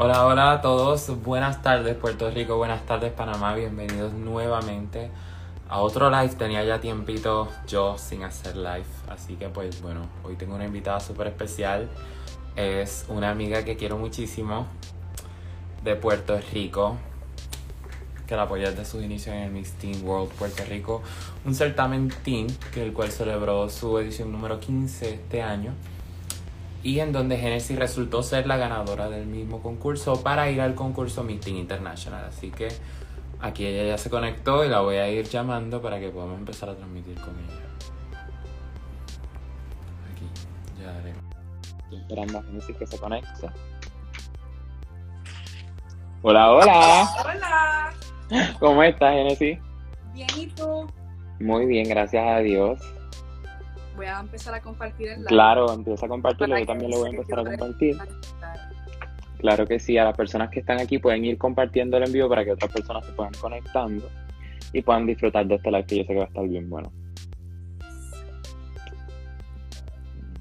Hola, hola a todos. Buenas tardes Puerto Rico, buenas tardes Panamá. Bienvenidos nuevamente a otro live. Tenía ya tiempito yo sin hacer live. Así que pues bueno, hoy tengo una invitada súper especial. Es una amiga que quiero muchísimo de Puerto Rico. Que la apoyé desde sus inicios en el Miss Teen World Puerto Rico. Un certamen teen que el cual celebró su edición número 15 este año y en donde Genesis resultó ser la ganadora del mismo concurso para ir al concurso Meeting International. Así que aquí ella ya se conectó y la voy a ir llamando para que podamos empezar a transmitir con ella. Aquí, ya haré. Estoy esperando a Genesis que se conecte. Hola, hola. Hola, ¿Cómo estás, Genesis? bien y tú. Muy bien, gracias a Dios. Voy a empezar a compartir el live. Claro, empieza a compartirlo, yo también lo voy a empezar a compartir. Claro que sí, a las personas que están aquí pueden ir compartiendo el envío para que otras personas se puedan conectando y puedan disfrutar de este live que yo sé que va a estar bien bueno.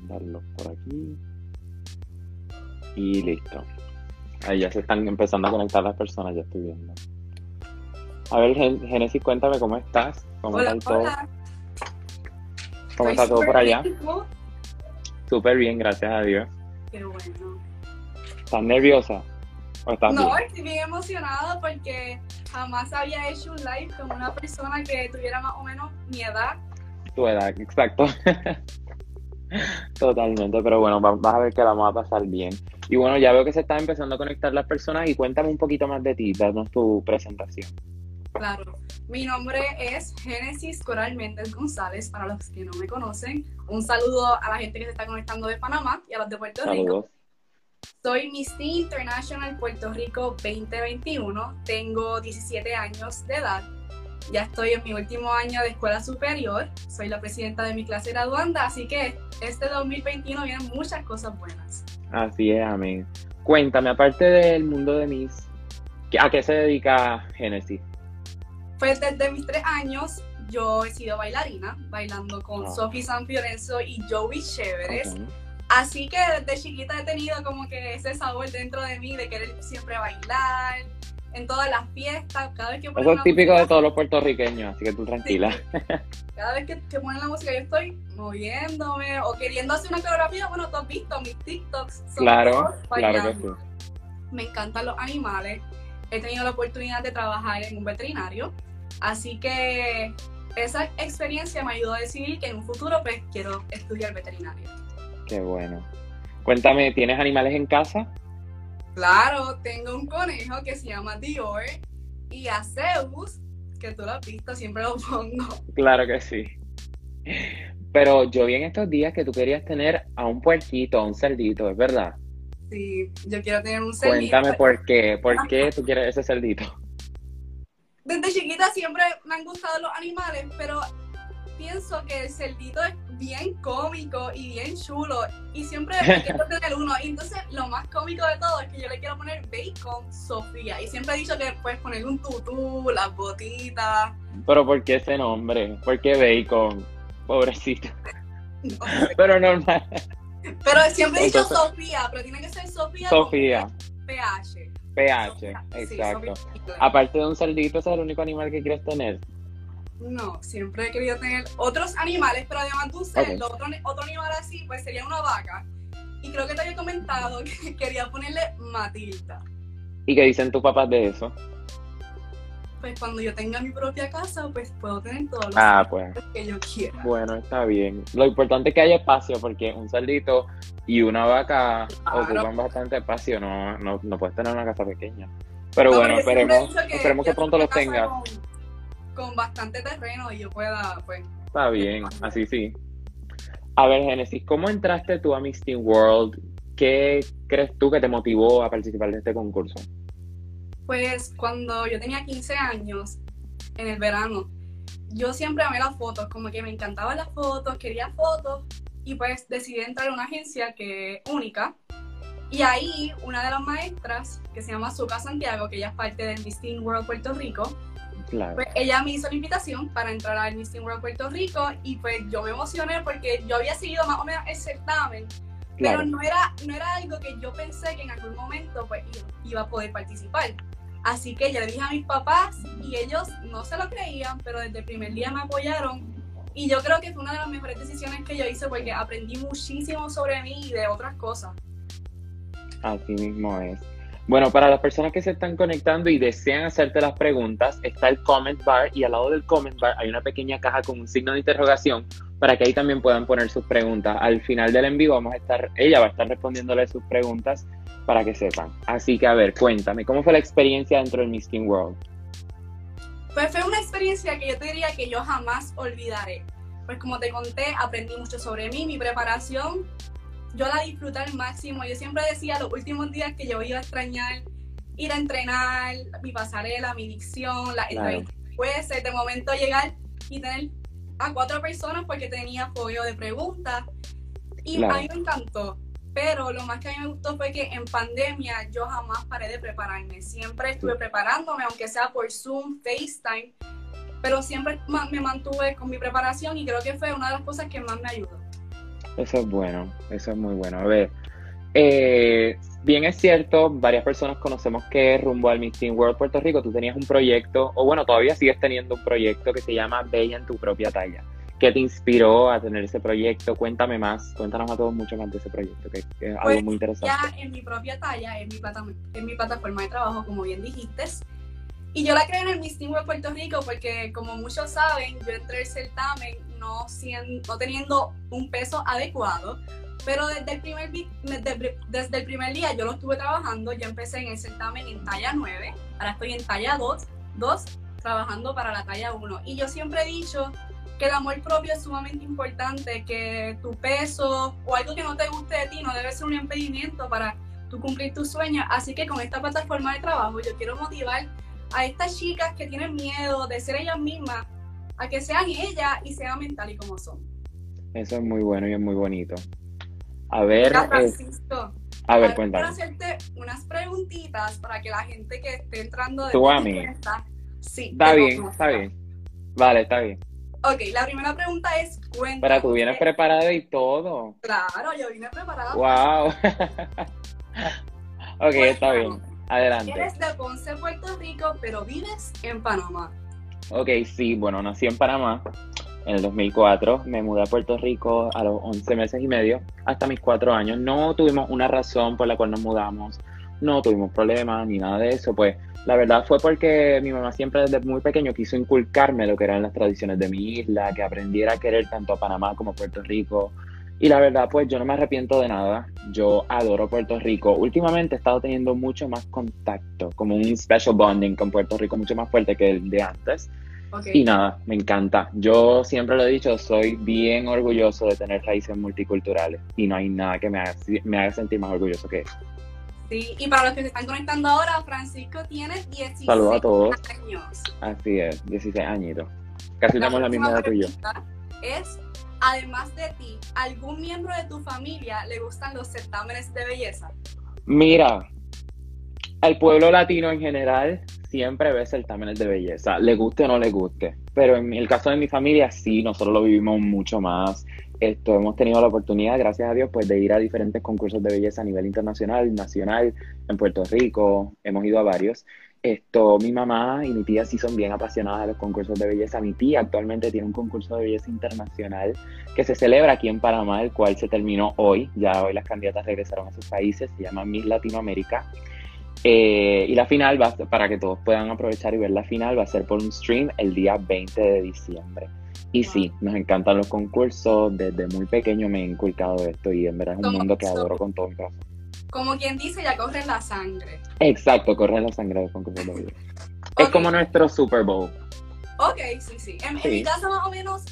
Darlo por aquí. Y listo. Ahí ya se están empezando a conectar las personas, ya estoy viendo. A ver, Genesis, cuéntame cómo estás. ¿Cómo Hola, está todo? ¿Cómo está todo por allá? Súper bien, gracias a Dios. Qué bueno. ¿Estás nerviosa? ¿O estás No, bien? estoy bien emocionada porque jamás había hecho un live con una persona que tuviera más o menos mi edad. Tu edad, exacto. Totalmente, pero bueno, va- vas a ver que la vamos a pasar bien. Y bueno, ya veo que se están empezando a conectar las personas y cuéntame un poquito más de ti, danos tu presentación. Claro. Mi nombre es Génesis Coral Méndez González, para los que no me conocen. Un saludo a la gente que se está conectando de Panamá y a los de Puerto Rico. Saludos. Soy Miss Teen International Puerto Rico 2021. Tengo 17 años de edad. Ya estoy en mi último año de escuela superior. Soy la presidenta de mi clase graduanda, así que este 2021 vienen muchas cosas buenas. Así es, amén. Cuéntame, aparte del mundo de Miss, ¿qué- ¿a qué se dedica Genesis? Pues desde mis tres años yo he sido bailarina, bailando con Ah. Sophie San Fiorenzo y Joey Chéveres. Ok. Así que desde chiquita he tenido como que ese sabor dentro de mí de querer siempre bailar, en todas las fiestas, cada vez que ponen Eso es típico música- de todos los puertorriqueños, así que tú tranquila. Cada vez que, que ponen la música yo estoy moviéndome o queriendo hacer una coreografía, bueno, tú has visto mis TikToks. son Claro, claro que bailando. Me encantan los animales. He tenido la oportunidad de trabajar en un veterinario. Así que esa experiencia me ayudó a decidir que en un futuro pues quiero estudiar veterinario. Qué bueno. Cuéntame, ¿tienes animales en casa? Claro, tengo un conejo que se llama Dior y a Zeus, que tú lo has visto, siempre lo pongo. Claro que sí. Pero yo vi en estos días que tú querías tener a un puerquito, a un cerdito, ¿es verdad? Sí, yo quiero tener un cerdito. Cuéntame por qué, por qué tú quieres ese cerdito. Desde chiquita siempre me han gustado los animales, pero pienso que el cerdito es bien cómico y bien chulo y siempre me quiero tener uno. Y entonces lo más cómico de todo es que yo le quiero poner Bacon Sofía y siempre he dicho que puedes poner un tutú, las botitas. Pero ¿por qué ese nombre? ¿Por qué bacon? Pobrecito. no sé. Pero normal. Pero siempre he dicho Entonces- Sofía, pero tiene que ser Sofía. Sofía, PH. PH, sí, exacto. Aparte de un cerdito, ese es el único animal que quieres tener. No, siempre he querido tener otros animales, pero además de un cerdo, otro, otro animal así, pues sería una vaca. Y creo que te había comentado que quería ponerle Matilda. ¿Y qué dicen tus papás de eso? Pues cuando yo tenga mi propia casa, pues puedo tener todos los Ah, pues. que yo quiera. Bueno, está bien. Lo importante es que haya espacio, porque un cerdito y una vaca Claro. ocupan bastante espacio. No, no, no puedes tener una casa pequeña. Pero No, bueno, esperemos, dicho esperemos que pronto los tengas. Con, con bastante terreno y yo pueda, pues. Está bien, así sí. A ver, Genesis, ¿cómo entraste tú a Miss Teen World? ¿Qué crees tú que te motivó a participar de este concurso? Pues cuando yo tenía 15 años, en el verano, yo siempre amé las fotos, como que me encantaban las fotos, quería fotos, y pues decidí entrar a una agencia que es única. Y ahí una de las maestras, que se llama Zuka Santiago, que ella es parte del Miss Teen World Puerto Rico, Claro. pues ella me hizo la invitación para entrar al Miss Teen World Puerto Rico y pues yo me emocioné porque yo había seguido más o menos el certamen, Pero no era, no era algo que yo pensé que en algún momento pues, iba a poder participar. Así que yo le dije a mis papás y ellos no se lo creían, pero desde el primer día me apoyaron. Y yo creo que fue una de las mejores decisiones que yo hice porque aprendí muchísimo sobre mí y de otras cosas. Así mismo es. Bueno, para las personas que se están conectando y desean hacerte las preguntas, está el comment bar y al lado del comment bar hay una pequeña caja con un signo de interrogación para que ahí también puedan poner sus preguntas. Al final del envío vamos a estar, ella va a estar respondiéndole sus preguntas para que sepan. Así que a ver, cuéntame, ¿cómo fue la experiencia dentro del Miss World? Pues fue una experiencia que yo te diría que yo jamás olvidaré. Pues como te conté, aprendí mucho sobre mí, mi preparación yo la disfruté al máximo. Yo siempre decía los últimos días que yo iba a extrañar ir a entrenar, mi pasarela, mi dicción, la entrevista. Pues de momento llegar y tener a cuatro personas porque tenía apoyo de preguntas. Y a mí me encantó. Pero lo más que a mí me gustó fue que en pandemia yo jamás paré de prepararme. Siempre estuve preparándome, aunque sea por Zoom, FaceTime. Pero siempre me mantuve con mi preparación y creo que fue una de las cosas que más me ayudó. Eso es bueno, eso es muy bueno. A ver, eh, bien es cierto, varias personas conocemos que rumbo al Miss Teen World Puerto Rico tú tenías un proyecto, o bueno, todavía sigues teniendo un proyecto que se llama Bella en tu propia talla. ¿Qué te inspiró a tener ese proyecto? Cuéntame más, cuéntanos a todos mucho más de ese proyecto, que, es algo pues, muy interesante. Ya en mi propia talla, en mi, en mi plataforma de trabajo, como bien dijiste, y yo la creé en el Miss Teen World Puerto Rico porque, como muchos saben, yo entré al certamen no, siendo, no teniendo un peso adecuado, pero desde el, primer, desde, desde el primer día yo lo estuve trabajando, yo empecé en el certamen en talla 9, ahora estoy en talla 2, 2 trabajando para la talla 1. Y yo siempre he dicho que el amor propio es sumamente importante, que tu peso o algo que no te guste de ti no debe ser un impedimento para tú cumplir tus sueños. Así que con esta plataforma de trabajo yo quiero motivar a estas chicas que tienen miedo de ser ellas mismas a que sean ellas y sean mental y como son. Eso es muy bueno y es muy bonito. A ver, Francisco, a ver, cuéntame. Quiero hacerte unas preguntitas para que la gente que esté entrando de ¿Tú a mí? sí. Está bien, está bien. Vale, está bien. Ok, la primera pregunta es, cuéntame. Pero tú vienes preparada y todo. Claro, yo vine preparada. Wow. ok, está bien. Adelante. Eres de Ponce, Puerto Rico, pero vives en Panamá. Ok, sí, bueno, nací en Panamá en el 2004, me mudé a Puerto Rico a los 11 meses y medio, hasta mis 4 años. No tuvimos una razón por la cual nos mudamos, no tuvimos problemas ni nada de eso, pues la verdad fue porque mi mamá siempre desde muy pequeño quiso inculcarme lo que eran las tradiciones de mi isla, que aprendiera a querer tanto a Panamá como a Puerto Rico. Y la verdad, pues yo no me arrepiento de nada. Yo adoro Puerto Rico. Últimamente he estado teniendo mucho más contacto, como un special bonding con Puerto Rico, mucho más fuerte que el de antes. Y nada, me encanta. Yo siempre lo he dicho, soy bien orgulloso de tener raíces multiculturales y no hay nada que me haga, me haga sentir más orgulloso que eso. Sí, y para los que se están conectando ahora, Francisco tiene 16 Saludos a todos. años. Así es, 16 añitos. Casi tenemos la misma edad que yo. Es, además de ti, ¿algún miembro de tu familia le gustan los certámenes de belleza? Mira, al pueblo latino en general siempre ve certámenes de belleza, le guste o no le guste. Pero en el caso de mi familia, sí, nosotros lo vivimos mucho más. Esto, hemos tenido la oportunidad, gracias a Dios, pues de ir a diferentes concursos de belleza a nivel internacional, nacional, en Puerto Rico, hemos ido a varios. Esto, mi mamá y mi tía sí son bien apasionadas de los concursos de belleza. Mi tía actualmente tiene un concurso de belleza internacional que se celebra aquí en Panamá, el cual se terminó hoy. Ya hoy las candidatas regresaron a sus países, se llama Miss Latinoamérica. Eh, y la final, va para que todos puedan aprovechar y ver la final, va a ser por un stream el día 20 de diciembre. Y sí, nos encantan los concursos, desde muy pequeño me he inculcado esto y en verdad es un mundo que adoro con todo mi corazón. Como quien dice, ya corre la sangre. Exacto, corre la sangre de concursos de vida. Es como nuestro Super Bowl. Ok, sí, sí. En, en mi caso más o menos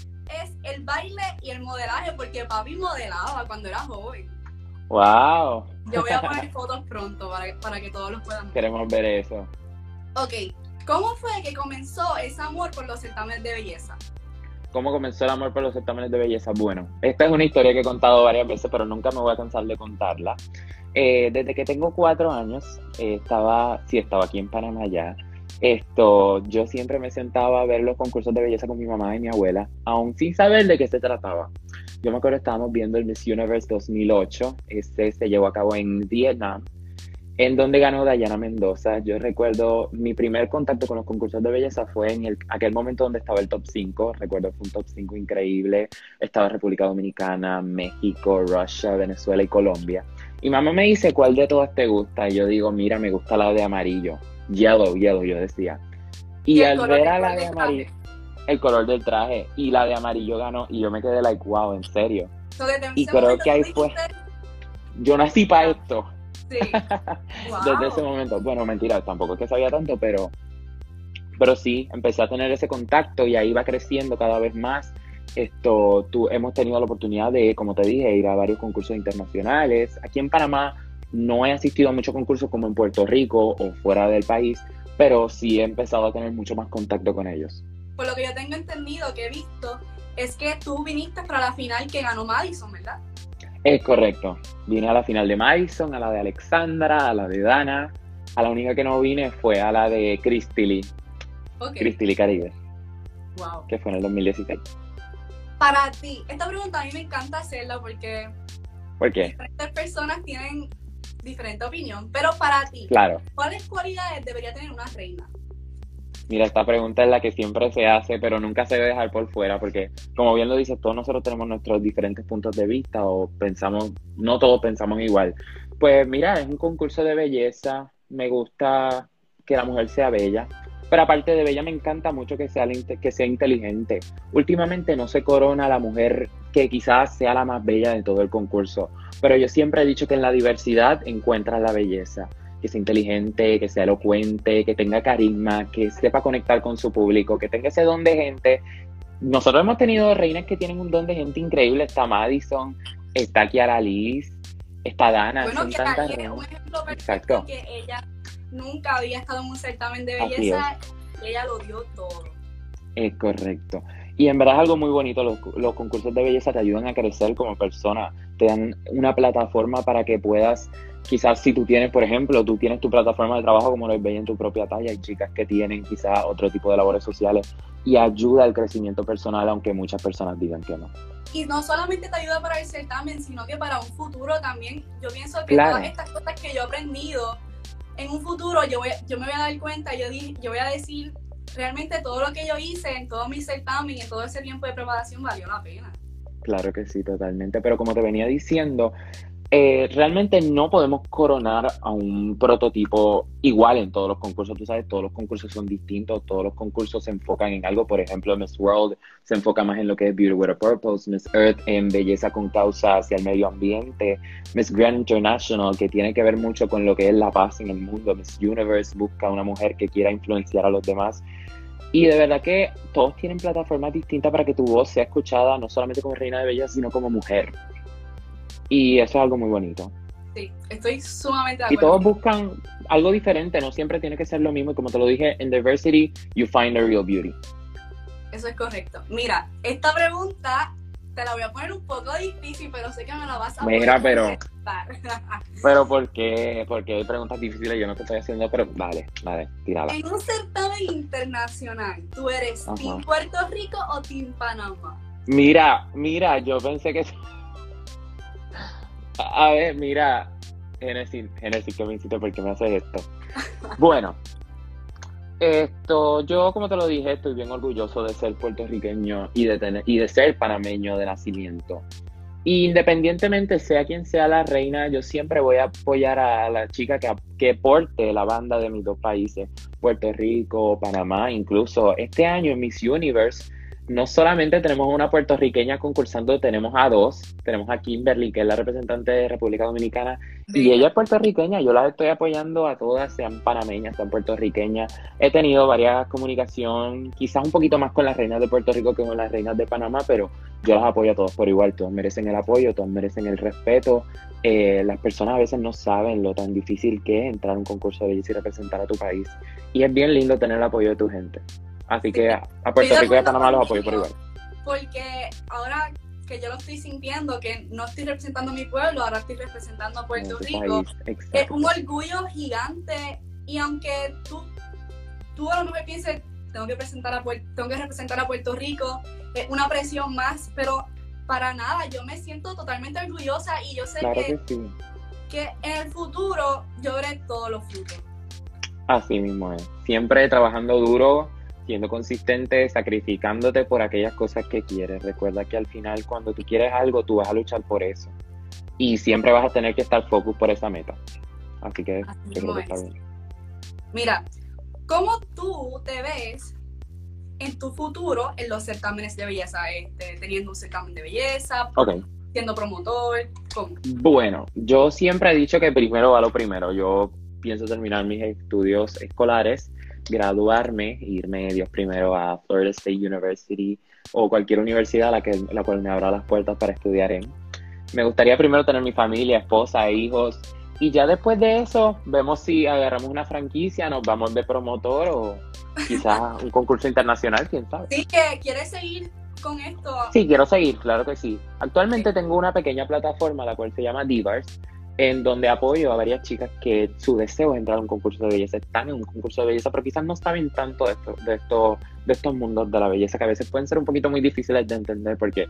es el baile y el modelaje, porque papi modelaba cuando era joven. ¡Wow! Yo voy a poner fotos pronto para, que todos los puedan ver. Queremos ver eso. Ok, ¿cómo fue que comenzó ese amor por los certámenes de belleza? ¿Cómo comenzó el amor por los certámenes de belleza? Bueno, esta es una historia que he contado varias veces, pero nunca me voy a cansar de contarla. Eh, desde que tengo cuatro años, eh, estaba, sí, estaba aquí en Panamá ya. Esto, yo siempre me sentaba a ver los concursos de belleza con mi mamá y mi abuela, aún sin saber de qué se trataba. yo me acuerdo estábamos viendo el Miss Universe 2008, este se llevó a cabo en Vietnam, en donde ganó Dayana Mendoza. Yo recuerdo mi primer contacto con los concursos de belleza fue en el, aquel momento donde estaba el top 5, recuerdo fue un top 5 increíble, estaba República Dominicana, México, Rusia, Venezuela y Colombia. Y mamá me dice, ¿cuál de todas te gusta? Y yo digo, mira, me gusta la de amarillo, yellow, yellow, yo decía. Y, al ver a la de amarillo, el color del traje, y la de amarillo ganó, y yo me quedé like, wow, en serio. y creo que ahí fue... Yo nací para esto. Sí. Desde ese momento. Bueno, mentira, tampoco es que sabía tanto, pero, pero sí, empecé a tener ese contacto y ahí va creciendo cada vez más. Esto, tú, hemos tenido la oportunidad de, como te dije, ir a varios concursos internacionales. Aquí en Panamá no he asistido a muchos concursos como en Puerto Rico o fuera del país, pero sí he empezado a tener mucho más contacto con ellos. Por lo que yo tengo entendido, que he visto, es que tú viniste para la final que ganó Madison, ¿verdad? Es correcto. Vine a la final de Madison, a la de Alexandra, a la de Dana. A la única que no vine fue a la de Cristily. Okay. Caribe. Wow. Que fue en el 2016. Para ti, esta pregunta a mí me encanta hacerla porque. ¿Por qué? Diferentes personas tienen diferente opinión. Pero para ti, claro. ¿cuáles cualidades debería tener una reina? Mira, esta pregunta es la que siempre se hace, pero nunca se debe dejar por fuera, porque como bien lo dices, todos nosotros tenemos nuestros diferentes puntos de vista o pensamos, no todos pensamos igual. Pues mira, es un concurso de belleza, me gusta que la mujer sea bella, pero aparte de bella me encanta mucho que sea, que sea inteligente. Últimamente no se corona la mujer que quizás sea la más bella de todo el concurso, pero yo siempre he dicho que en la diversidad encuentras la belleza que sea inteligente, que sea elocuente, que tenga carisma, que sepa conectar con su público, que tenga ese don de gente. Nosotros hemos tenido reinas que tienen un don de gente increíble. Está Madison, está Kiara Liz, está Dana. Bueno, son tantas es un ejemplo perfecto que ella nunca había estado en un certamen de belleza y ella lo dio todo. Es correcto. Y en verdad es algo muy bonito, los, los, concursos de belleza te ayudan a crecer como persona, te dan una plataforma para que puedas quizás si tú tienes, por ejemplo, tú tienes tu plataforma de trabajo como lo es en tu propia talla, hay chicas que tienen quizás otro tipo de labores sociales y ayuda al crecimiento personal, aunque muchas personas digan que no. Y no solamente te ayuda para el certamen, sino que para un futuro también. Yo pienso que todas estas cosas que yo he aprendido, en un futuro yo, voy, yo me voy a dar cuenta, yo, yo voy a decir, realmente todo lo que yo hice en todo mi certamen y en todo ese tiempo de preparación valió la pena. Claro que sí, totalmente. Pero como te venía diciendo, eh, realmente no podemos coronar a un prototipo igual en todos los concursos. Tú sabes, todos los concursos son distintos, todos los concursos se enfocan en algo. Por ejemplo, Miss World se enfoca más en lo que es Beauty with a Purpose, Miss Earth en belleza con causa hacia el medio ambiente, Miss Grand International, que tiene que ver mucho con lo que es la paz en el mundo, Miss Universe busca una mujer que quiera influenciar a los demás. Y de verdad que todos tienen plataformas distintas para que tu voz sea escuchada, no solamente como reina de belleza, sino como mujer. Y eso es algo muy bonito. Sí, estoy sumamente de acuerdo. Y todos buscan algo diferente, no siempre tiene que ser lo mismo. Y como te lo dije, en diversity, you find the real beauty. Eso es correcto. Mira, esta pregunta te la voy a poner un poco difícil, pero sé que me la vas a Mira, pero. pero ¿por qué? Porque hay preguntas difíciles, yo no te estoy haciendo, pero vale, vale, tírala. En un certamen internacional, ¿tú eres Team Puerto Rico o Team Panamá? Mira, mira, yo pensé que a ver, mira, Genesis, Genesis, que me hiciste porque me haces esto. Bueno, esto, yo como te lo dije, estoy bien orgulloso de ser puertorriqueño y de tener, y de ser panameño de nacimiento. Independientemente sea quien sea la reina, yo siempre voy a apoyar a la chica que, que porte la banda de mis dos países, Puerto Rico, Panamá, incluso este año en Miss Universe no solamente tenemos una puertorriqueña concursando, tenemos a dos. Tenemos a Kimberly, que es la representante de República Dominicana, y ella es puertorriqueña. Yo las estoy apoyando a todas, sean panameñas, sean puertorriqueñas. He tenido varias comunicación, quizás un poquito más con las reinas de Puerto Rico que con las reinas de Panamá, pero yo las apoyo a todos por igual. Todos merecen el apoyo, todos merecen el respeto. Eh, las personas a veces no saben lo tan difícil que es entrar a un concurso de belleza y representar a tu país. Y es bien lindo tener el apoyo de tu gente. Así que a Puerto Rico y a Panamá los apoyo por igual. Porque ahora que yo lo estoy sintiendo, que no estoy representando a mi pueblo, ahora estoy representando a Puerto Rico, es un orgullo gigante. Y aunque tú, tú a lo mejor pienses, tengo que, presentar a tengo que representar a Puerto Rico, es una presión más, pero para nada, yo me siento totalmente orgullosa y yo sé Claro que, que sí. que en el futuro yo veré todos los frutos. Así mismo es. Siempre trabajando duro, siendo consistente, sacrificándote por aquellas cosas que quieres. Recuerda que al final cuando tú quieres algo, tú vas a luchar por eso. Y siempre vas a tener que estar focus por esa meta. Así que Así yo creo mismo que está es. bien. Mira, ¿cómo tú te ves en tu futuro en los certámenes de belleza? Este, teniendo un certamen de belleza, Ok. siendo promotor, ¿cómo? Bueno, yo siempre he dicho que primero va lo primero. Yo pienso terminar mis estudios escolares, graduarme, irme Dios primero a Florida State University o cualquier universidad a la, que, la cual me abra las puertas para estudiar en. Me gustaría primero tener mi familia, esposa, hijos y ya después de eso vemos si agarramos una franquicia, nos vamos de promotor o quizás un concurso internacional, quién sabe. Sí, que quieres seguir con esto. Sí, quiero seguir, claro que sí. Actualmente tengo una pequeña plataforma, la cual se llama Divars, en donde apoyo a varias chicas que su deseo es entrar a un concurso de belleza, están en un concurso de belleza, pero quizás no saben tanto de, esto, de, esto, de estos mundos de la belleza, que a veces pueden ser un poquito muy difíciles de entender porque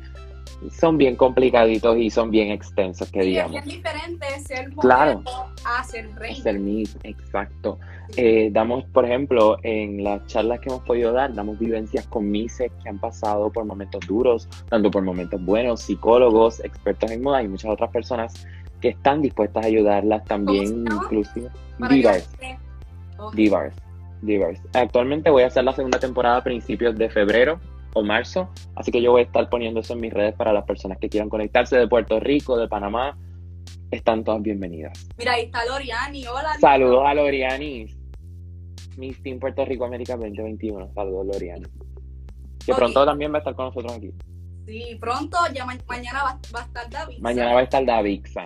son bien complicaditos y son bien extensos, que Sí, es digamos. bien diferente ser Claro. a ser reina. Hacer mis, exacto. Eh, damos, por ejemplo, en las charlas que hemos podido dar, damos vivencias con mises que han pasado por momentos duros, tanto por momentos buenos, psicólogos, expertos en moda y muchas otras personas que están dispuestas a ayudarlas también, inclusive. Ok. Divas, Divas. Actualmente voy a hacer la segunda temporada a principios de febrero o marzo, así que yo voy a estar poniendo eso en mis redes para las personas que quieran conectarse de Puerto Rico, de Panamá. Están todas bienvenidas. Mira, ahí está Loriani. Hola. Saludos a Loriani. Miss Team Puerto Rico América 2021. Saludos, Loriani. Que pronto también va a estar con nosotros aquí. Sí, pronto, ya ma- mañana va, va a estar David. Mañana va a estar Davixa.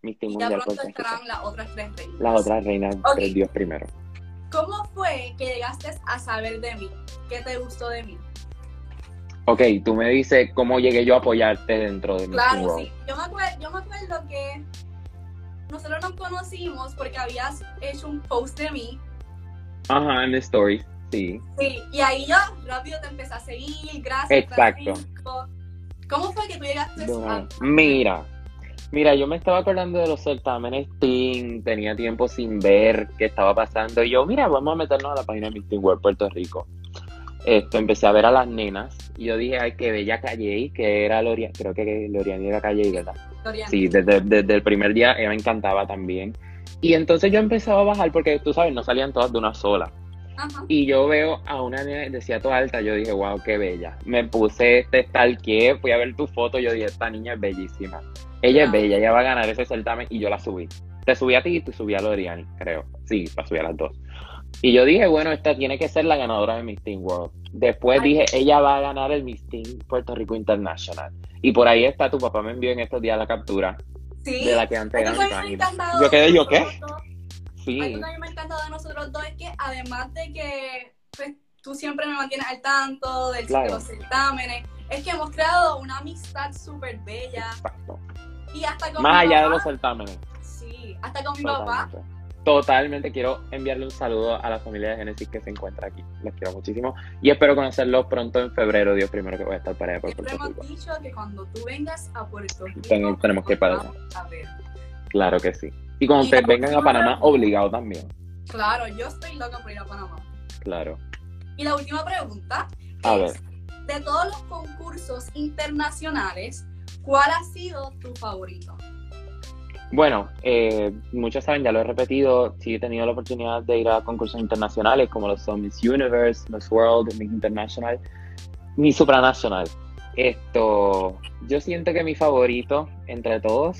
Team Y ya Mundial pronto estarán las otras tres reinas. Las otras reinas Ok. del Dios primero. ¿Cómo fue que llegaste a saber de mí? ¿Qué te gustó de mí? Ok, tú me dices cómo llegué yo a apoyarte dentro de Teen Claro, World. sí. Yo me, acuerdo, yo me acuerdo que nosotros nos conocimos porque habías hecho un post de mí. Ajá, en stories. Sí. Sí, y ahí yo rápido te empecé a seguir. Gracias. Exacto. Francisco. ¿Cómo fue que tú llegaste a... vez. Mira, mira, yo me estaba acordando de los certámenes Teen, tenía tiempo sin ver qué estaba pasando. Y yo, mira, vamos a meternos a la página de Teen World Puerto Rico. Esto, empecé a ver a las nenas y yo dije, ay, qué bella Calle, que era Lorian, creo que Lorian era Calle, ¿verdad? Loriani? Sí, desde, desde el primer día ella me encantaba también. Y entonces yo empezaba a bajar porque tú sabes, no salían todas de una sola. Ajá. Y yo veo a una nena, decía toda alta, yo dije, wow, qué bella. Me puse este stalkeé, fui a ver tu foto, yo dije, esta niña es bellísima. Ella es Ah. bella, ella va a ganar ese certamen y yo la subí. Te subí a ti y te subí a Loriani, creo. Sí, la subí a las dos. Y yo dije, bueno, esta tiene que ser la ganadora de Miss Teen World. Después Ay. dije, ella va a ganar el Miss Teen Puerto Rico International. Y por ahí está, tu papá me envió en estos días la captura Sí. de la que antes era mi Yo quedé, ¿yo qué? Sí, Algo que a mí me ha encantado de nosotros dos es que además de que pues, tú siempre me mantienes al tanto del, Claro. de los certámenes, es que hemos creado una amistad súper bella exacto. Y hasta con Más mi allá de los certámenes. sí, hasta con mi papá, Totalmente. Quiero enviarle un saludo a la familia de Genesis que se encuentra aquí. Los quiero muchísimo. Y espero conocerlos pronto en febrero, Dios primero que voy a estar para allá por Puerto hemos Rico. dicho que cuando tú vengas a Puerto Rico, Ten- tenemos que ir para vamos a ver. Claro que sí. Y cuando ustedes vengan a Panamá, obligado también. Claro, yo estoy loca por ir a Panamá. Claro. Y la última pregunta A es, ver. de todos los concursos internacionales, ¿cuál ha sido tu favorito? Bueno, eh, muchos saben, ya lo he repetido, sí he tenido la oportunidad de ir a concursos internacionales como los son Miss Universe, Miss World, Miss International, Miss Supranational. Esto, yo siento que mi favorito entre todos,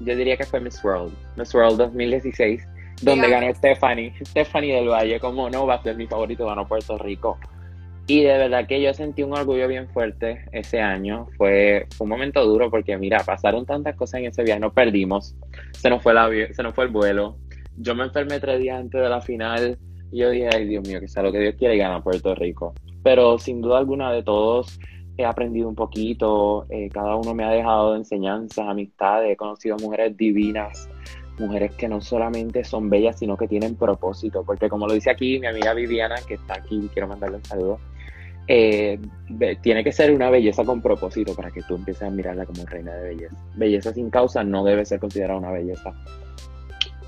yo diría que fue Miss World, Miss World 2016, donde Dígame. ganó Stephanie, Stephanie del Valle, como no va a ser mi favorito, ganó Puerto Rico. Y de verdad que yo sentí un orgullo bien fuerte ese año. Fue, fue un momento duro porque, mira, pasaron tantas cosas en ese viaje, nos perdimos, se nos fue, avi- se nos fue el vuelo. Yo me enfermé tres días antes de la final y yo dije, ay Dios mío, que sea lo que Dios quiere y gana Puerto Rico. Pero sin duda alguna de todos he aprendido un poquito, eh, cada uno me ha dejado enseñanzas, amistades, he conocido mujeres divinas, mujeres que no solamente son bellas, sino que tienen propósito. Porque como lo dice aquí mi amiga Viviana, que está aquí, quiero mandarle un saludo, eh, tiene que ser una belleza con propósito para que tú empieces a mirarla como reina de belleza. Belleza sin causa no debe ser considerada una belleza.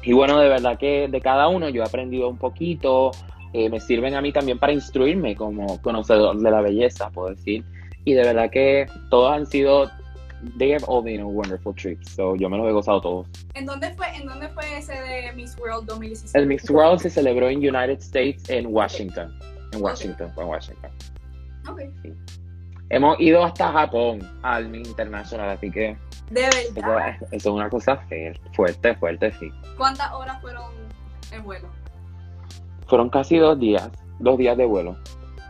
Y bueno, de verdad que de cada uno yo he aprendido un poquito, eh, me sirven a mí también para instruirme como conocedor de la belleza, puedo decir. Y de verdad que todos han sido, they have all been a wonderful trips, so yo me los he gozado todos. ¿En dónde fue, en dónde fue ese de Miss World 2016? El Mixed World se celebró en United States, en Washington. En Washington, en Washington. Hemos ido hasta Japón al International, así que De verdad. eso es una cosa fuerte, fuerte, sí. ¿Cuántas horas fueron en vuelo? Fueron casi dos días, dos días de vuelo.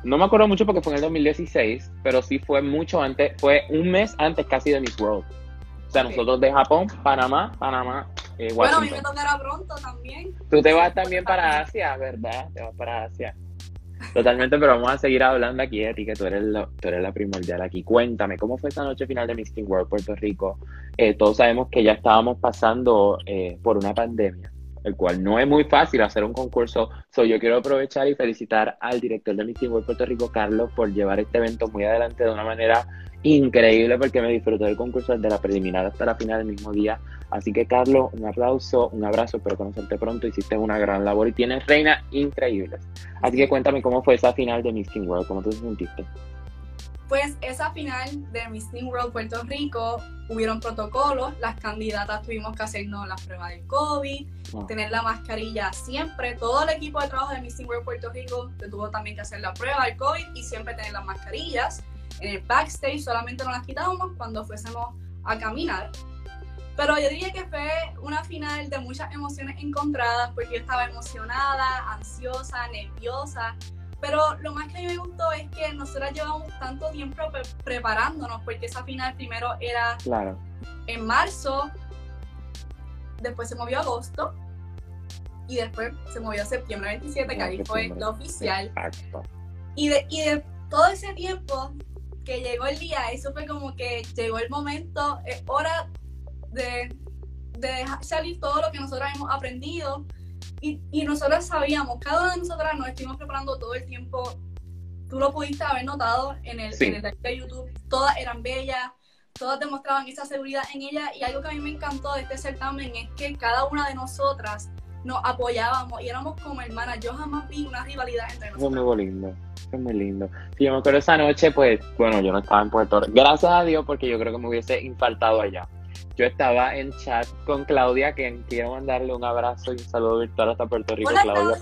No me acuerdo mucho porque fue en el 2016, pero sí fue mucho antes, fue un mes antes casi de Miss World. O sea, nosotros de Japón, Panamá, Panamá, eh, Bueno, a mí me tocará pronto también. Tú te vas también para Asia, ¿verdad? Te vas para Asia. Totalmente, pero vamos a seguir hablando aquí de que tú eres, lo- tú eres la primordial aquí. Cuéntame, ¿cómo fue esa noche final de Miss World Puerto Rico? Eh, todos sabemos que ya estábamos pasando eh, por una pandemia, el cual no es muy fácil hacer un concurso. So, yo quiero aprovechar y felicitar al director de Miss World Puerto Rico, Carlos, por llevar este evento muy adelante de una manera increíble, porque me disfruté del concurso desde la preliminar hasta la final del mismo día. Así que, Carlos, un aplauso, un abrazo, espero conocerte pronto. Hiciste una gran labor y tienes reinas increíbles. Así que cuéntame cómo fue esa final de Miss Teen World, cómo te sentiste. Pues esa final de Miss Teen World Puerto Rico hubieron protocolos, las candidatas tuvimos que hacernos la prueba del COVID, Wow. tener la mascarilla siempre, todo el equipo de trabajo de Miss Teen World Puerto Rico tuvo también que hacer la prueba del COVID y siempre tener las mascarillas. En el backstage solamente nos las quitábamos cuando fuésemos a caminar. Pero yo diría que fue una final de muchas emociones encontradas porque yo estaba emocionada, ansiosa, nerviosa. Pero lo más que a mí me gustó es que nosotras llevamos tanto tiempo pre- preparándonos porque esa final primero era Claro. en marzo, después se movió a agosto y después se movió a septiembre 27, que Ah, ahí fue lo oficial. Exacto. Y de, y de todo ese tiempo que llegó el día, eso fue como que llegó el momento, es hora de, de dejar salir todo lo que nosotros hemos aprendido. Y, y nosotros sabíamos, cada una de nosotras nos estuvimos preparando todo el tiempo. Tú lo pudiste haber notado en el, Sí. en el live de YouTube. Todas eran bellas, todas demostraban esa seguridad en ella. Y algo que a mí me encantó de este certamen es que cada una de nosotras nos apoyábamos y éramos como hermanas. Yo jamás vi una rivalidad entre Eso es muy lindo. Es muy lindo. Sí, yo me acuerdo esa noche, pues, bueno, yo no estaba en Puerto Rico. Gracias a Dios, porque yo creo que me hubiese infaltado allá. Yo estaba en chat con Claudia, que quiero mandarle un abrazo y un saludo virtual hasta Puerto Rico, Hola, Claudia.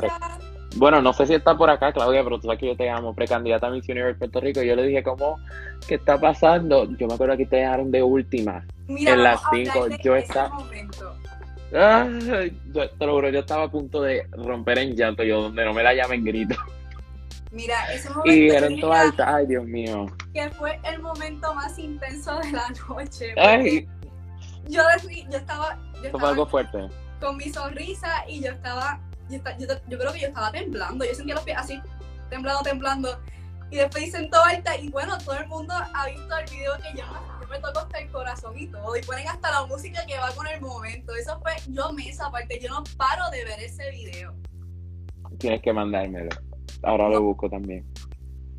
Bueno, no sé si está por acá, Claudia, pero tú sabes que yo te amo, precandidata a Miss Universe Puerto Rico. Y yo le dije, ¿cómo? ¿Qué está pasando? Yo me acuerdo que te dejaron de última. Mira, En las cinco, yo ese esta- momento. Ay, te lo juro, yo estaba a punto de romper en llanto, yo donde no me la llamen grito. Mira, ese momento Y yo dijeron diría todo alta, ay Dios mío. que fue el momento más intenso de la noche. Ay, Yo, yo estaba, yo fue algo estaba fuerte. con mi sonrisa y yo estaba, yo, esta- yo, yo creo que yo estaba temblando. Yo sentía los pies así, temblando, temblando. Y después dicen todo alta y bueno, todo el mundo ha visto el video que yo, toco hasta el corazón y todo. Y ponen hasta la música que va con el momento. Eso fue, yo me esa parte, yo no paro de ver ese video. Tienes que mandármelo. Ahora lo busco también.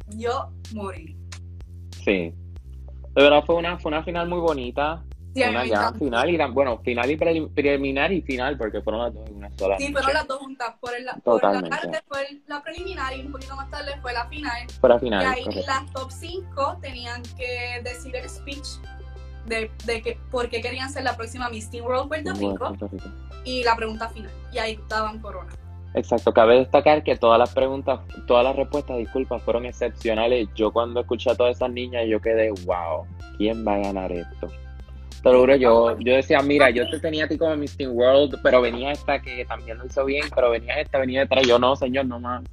Yo morí. Sí. De verdad fue una, fue una final muy bonita. Sí, una gran final y bueno, final y prelim- preliminar y final, porque fueron las dos en una sola. Sí, noche. fueron las dos juntas. Por, el, por la tarde fue la preliminar y un poquito más tarde fue la final. Fue la Y final. ahí correcto. las top 5 tenían que decir el speech de, de que, por qué querían ser la próxima Miss Teen World Puerto Rico Puerto Rico. y la pregunta final. Y ahí estaban Corona. Exacto, cabe destacar que todas las preguntas, todas las respuestas, disculpas, fueron excepcionales. Yo cuando escuché a todas esas niñas, yo quedé, wow, ¿quién va a ganar esto? Te lo juro, yo, yo decía, mira, yo te tenía a ti como Miss Teen World, pero venía esta que también lo hizo bien, pero venía esta, venía detrás, yo no, señor, no más.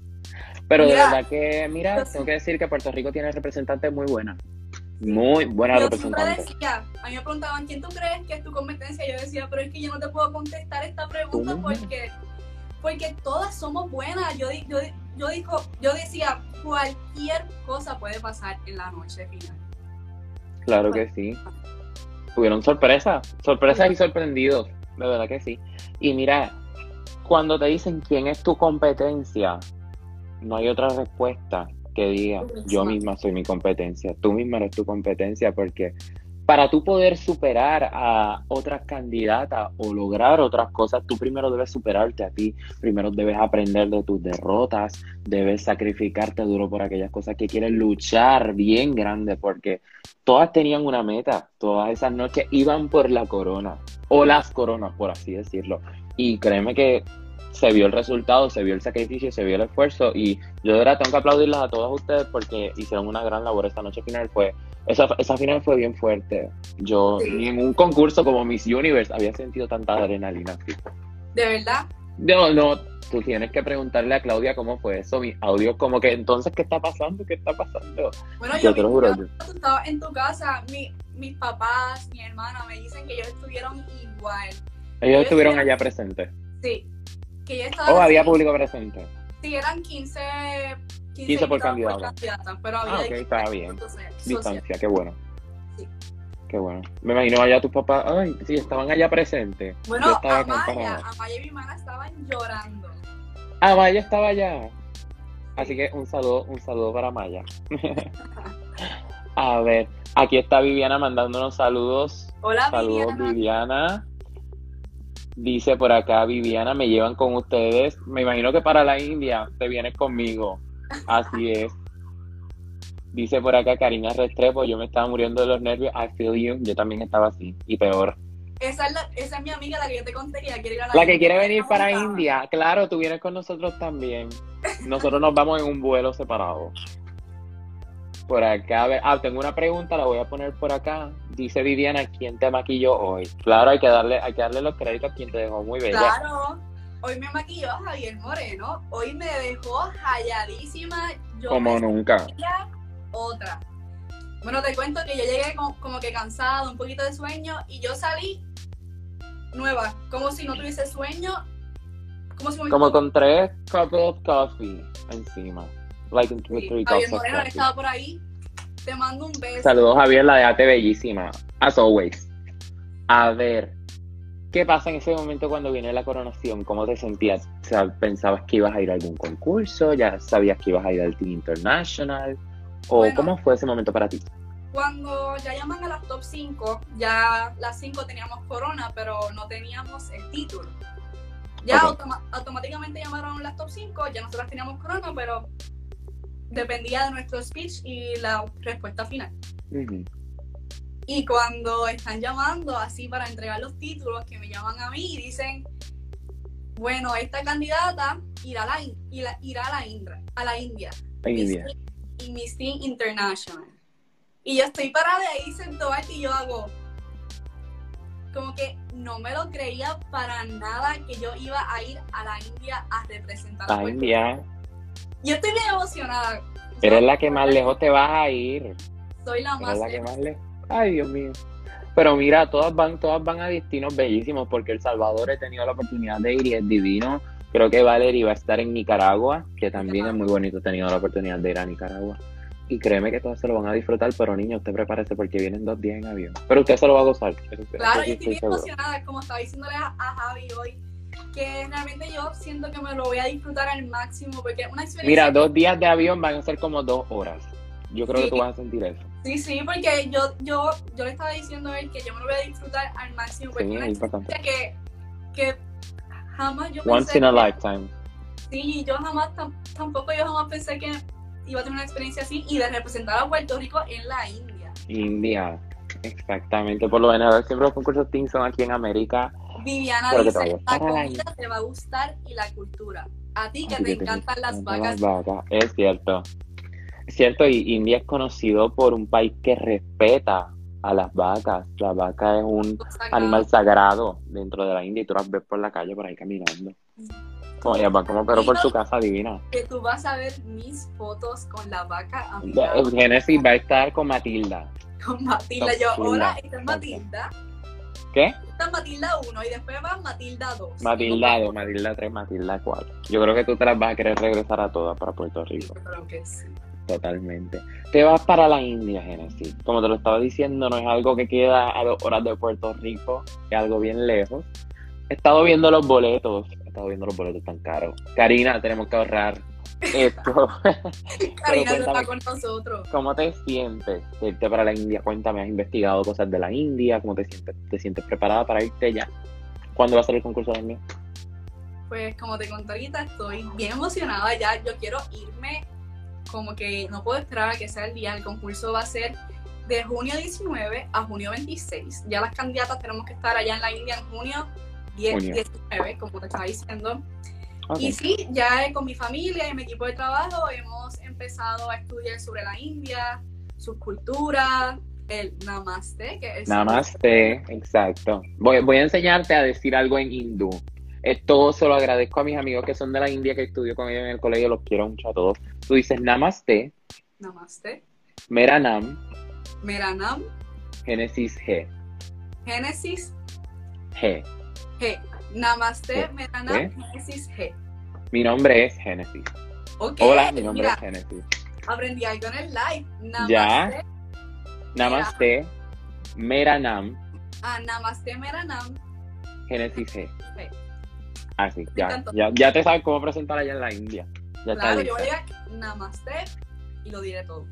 Pero de verdad que, mira, tengo que decir que Puerto Rico tiene representantes muy buenas. Muy buenas Yo siempre representantes. decía, a mí me preguntaban, ¿quién tú crees que es tu competencia? Yo decía, pero es que yo no te puedo contestar esta pregunta ¿Cómo? porque, porque todas somos buenas. Yo, yo, yo, dijo, yo decía, cualquier cosa puede pasar en la noche final. Claro que sí. Tuvieron sorpresas, sorpresas y sorprendidos, de verdad que sí. Y mira, cuando te dicen quién es tu competencia, no hay otra respuesta que diga, yo misma soy mi competencia, tú misma eres tu competencia, porque para tú poder superar a otras candidatas o lograr otras cosas, tú primero debes superarte a ti, primero debes aprender de tus derrotas, debes sacrificarte duro por aquellas cosas que quieres luchar bien grande, porque todas tenían una meta, todas esas noches iban por la corona, o las coronas, por así decirlo, y créeme que se vio el resultado, se vio el sacrificio, se vio el esfuerzo y yo de verdad tengo que aplaudirlas a todas ustedes porque hicieron una gran labor esta noche final. Fue, esa, esa final fue bien fuerte. Yo Sí. ni en un concurso como Miss Universe había sentido tanta adrenalina. De verdad. No, no, tú tienes que preguntarle a Claudia cómo fue eso. Mi audio como que entonces, ¿qué está pasando? ¿Qué está pasando? Bueno, Yo yo, te lo juro, yo- estabas en tu casa, mi- mis papás, mi hermana me dicen que ellos estuvieron igual. Ellos estuvieron allá presentes. Sí. Que yo estaba Oh, había público presente. Sí, eran 15, 15, 15 por candidata, pero había Ah, ok, estaba 15 bien. social. Distancia, qué bueno. Sí. Qué bueno. Me imagino allá tus papás, ay, sí, estaban allá presentes. Bueno, Amaya. Amaya y mi hermana estaban llorando. Ah, Maya estaba allá. Así que un saludo, un saludo para Maya. A ver, aquí está Viviana mandándonos saludos. Hola, Saludos, Viviana. Viviana. Dice por acá, Viviana, me llevan con ustedes. Me imagino que para la India te vienes conmigo. Así es. Dice por acá Karina Restrepo, yo me estaba muriendo de los nervios. I feel you. Yo también estaba así. Y peor. Esa es, la- esa es mi amiga, la que yo te conté que quiere ir a la La que quiere venir para India, claro, tú vienes con nosotros también. Nosotros nos vamos en un vuelo separado. Por acá, a ver, ah, tengo una pregunta, la voy a poner por acá. Dice Viviana, ¿quién te maquilló hoy? Claro, hay que darle, hay que darle los créditos a quien te dejó muy bella. Claro. Hoy me maquilló Javier Moreno. Hoy me dejó halladísima. Yo Como nunca. otra. Bueno, te cuento que yo llegué como, como que cansada, un poquito de sueño, y yo salí nueva, como si no tuviese sueño. Como si me Como con tres cups of coffee encima. Like with Sí, three Javier cups of Moreno coffee. estaba por ahí. Te mando un beso. Saludos Javier, la dejaste bellísima. As always. A ver, ¿qué pasa en ese momento cuando viene la coronación? ¿Cómo te sentías? O sea, ¿Pensabas que ibas a ir a algún concurso? ¿Ya sabías que ibas a ir al Team International? ¿O Bueno. cómo fue ese momento para ti? Cuando ya llaman a las top 5, ya las 5 teníamos corona, pero no teníamos el título. Ya automáticamente llamaron las top 5, ya nosotras teníamos corona, pero dependía de nuestro speech y la respuesta final. Y cuando están llamando así para entregar los títulos, que me llaman a mí y dicen, bueno, esta candidata irá a la, irá- irá a la, Indra, a la India. Miss bien. Teen- y Miss Teen International. Y yo estoy parada ahí sentada y yo hago como que no me lo creía para nada que yo iba a ir a la India a representar a ya. Rico. Yo estoy bien emocionada. Eres la que más lejos te vas a ir. Soy la más Eres la que lejos. más lejos. Ay, Dios mío. Pero mira, todas van, todas van a destinos bellísimos porque El Salvador he tenido la oportunidad de ir y es divino. Creo que Valerie va a estar en Nicaragua, que también es muy bonito. He tenido la oportunidad de ir a Nicaragua. Y créeme que todos se lo van a disfrutar, pero niño, usted prepárese porque vienen dos días en avión. Pero usted se lo va a gozar. Claro, yo estoy bien emocionada, como estaba diciéndole a Javi hoy, que realmente yo siento que me lo voy a disfrutar al máximo, porque una experiencia... Mira, dos días de avión van a ser como dos horas. Yo creo Sí. que tú vas a sentir eso. Sí, sí, porque yo, yo, yo le estaba diciendo a él que yo me lo voy a disfrutar al máximo, porque Sí, una experiencia que, que jamás yo Once pensé in a que- lifetime. Sí, yo jamás, tam- tampoco yo jamás pensé que iba a tener una experiencia así y de representar a Puerto Rico en la India. India. Exactamente. Por lo general, siempre los concursos Team son aquí en América. Viviana Pero dice, la comida te va a gustar y la cultura. A ti que Así te que te encantan las vacas. las vacas. Es cierto. Es cierto, y India es conocido por un país que respeta a las vacas. La vaca es un sagrado. animal sagrado dentro de la India y tú las ves por la calle por ahí caminando. Como ellas van como pero por su casa divina. Que tú vas a ver mis fotos con la vaca Genesis va a estar con Matilda. con Matilda. Yo, hola, esta es Matilda. ¿Qué? Esta es Matilda 1 y después va Matilda 2. Matilda 2, Matilda 3, Matilda 4. Yo creo que tú te las vas a querer regresar a todas para Puerto Rico. Yo creo que sí. Totalmente. Te vas para la India, Genesis. Como te lo estaba diciendo, no es algo que queda a dos horas de Puerto Rico, es algo bien lejos. He estado viendo los boletos, estado viendo los boletos tan caros. Karina, tenemos que ahorrar esto. Karina no está con nosotros. ¿Cómo te sientes de irte para la India? Cuéntame, ¿has investigado cosas de la India? ¿Cómo te sientes? ¿Te sientes preparada para irte ya? ¿Cuándo va a ser el concurso de India? Pues como te conté ahorita, estoy bien emocionada ya. Yo quiero irme, como que no puedo esperar a que sea el día. El concurso va a ser de junio 19 a junio 26. Ya las candidatas tenemos que estar allá en la India en junio 10, Junio. 19, como te estaba diciendo. Ok. Y sí, ya con mi familia y mi equipo de trabajo hemos empezado a estudiar sobre la India, sus culturas, el namaste, que es... Namaste, exacto. Voy, voy a enseñarte a decir algo en hindú. Esto se lo agradezco a mis amigos que son de la India, que estudio con ellos en el colegio, los quiero mucho a todos. Tú dices Namaste, Namaste. Meranam, Meranam, Génesis G. Génesis, G. G. Namaste, G. Meranam, G. Génesis, G. Mi nombre es Génesis. Ok, Hola, mi nombre mira, es Génesis. aprendí algo en el live. Namaste. Ya. Namaste, Meranam, Ah, Namaste, Meranam. Génesis G. G. Así, Me ya, ya, ya te sabes cómo presentar allá en la India. Ya Claro, yo voy a Namaste y lo diré todo.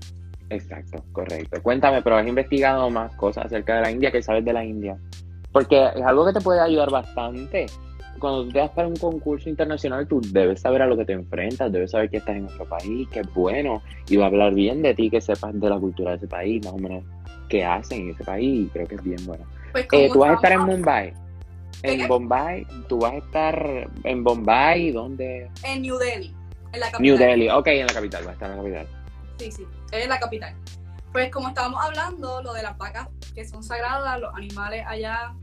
Exacto, correcto. Cuéntame, pero has investigado más cosas acerca de la India que sabes de la India. Porque es algo que te puede ayudar bastante. Cuando tú te vas para un concurso internacional, tú debes saber a lo que te enfrentas, debes saber que estás en otro país, que es bueno, y va a hablar bien de ti, que sepas de la cultura de ese país, más o menos qué hacen en ese país, y creo que es bien bueno. Pues Eh, tú vas a estar en Mumbai. ¿Qué, En qué? Bombay, tú vas a estar en Bombay, ¿dónde? en New Delhi, en la capital. New Delhi, ok, en la capital, va a estar en la capital. Sí, sí, es la capital. Pues como estábamos hablando, lo de las vacas que son sagradas, los animales allá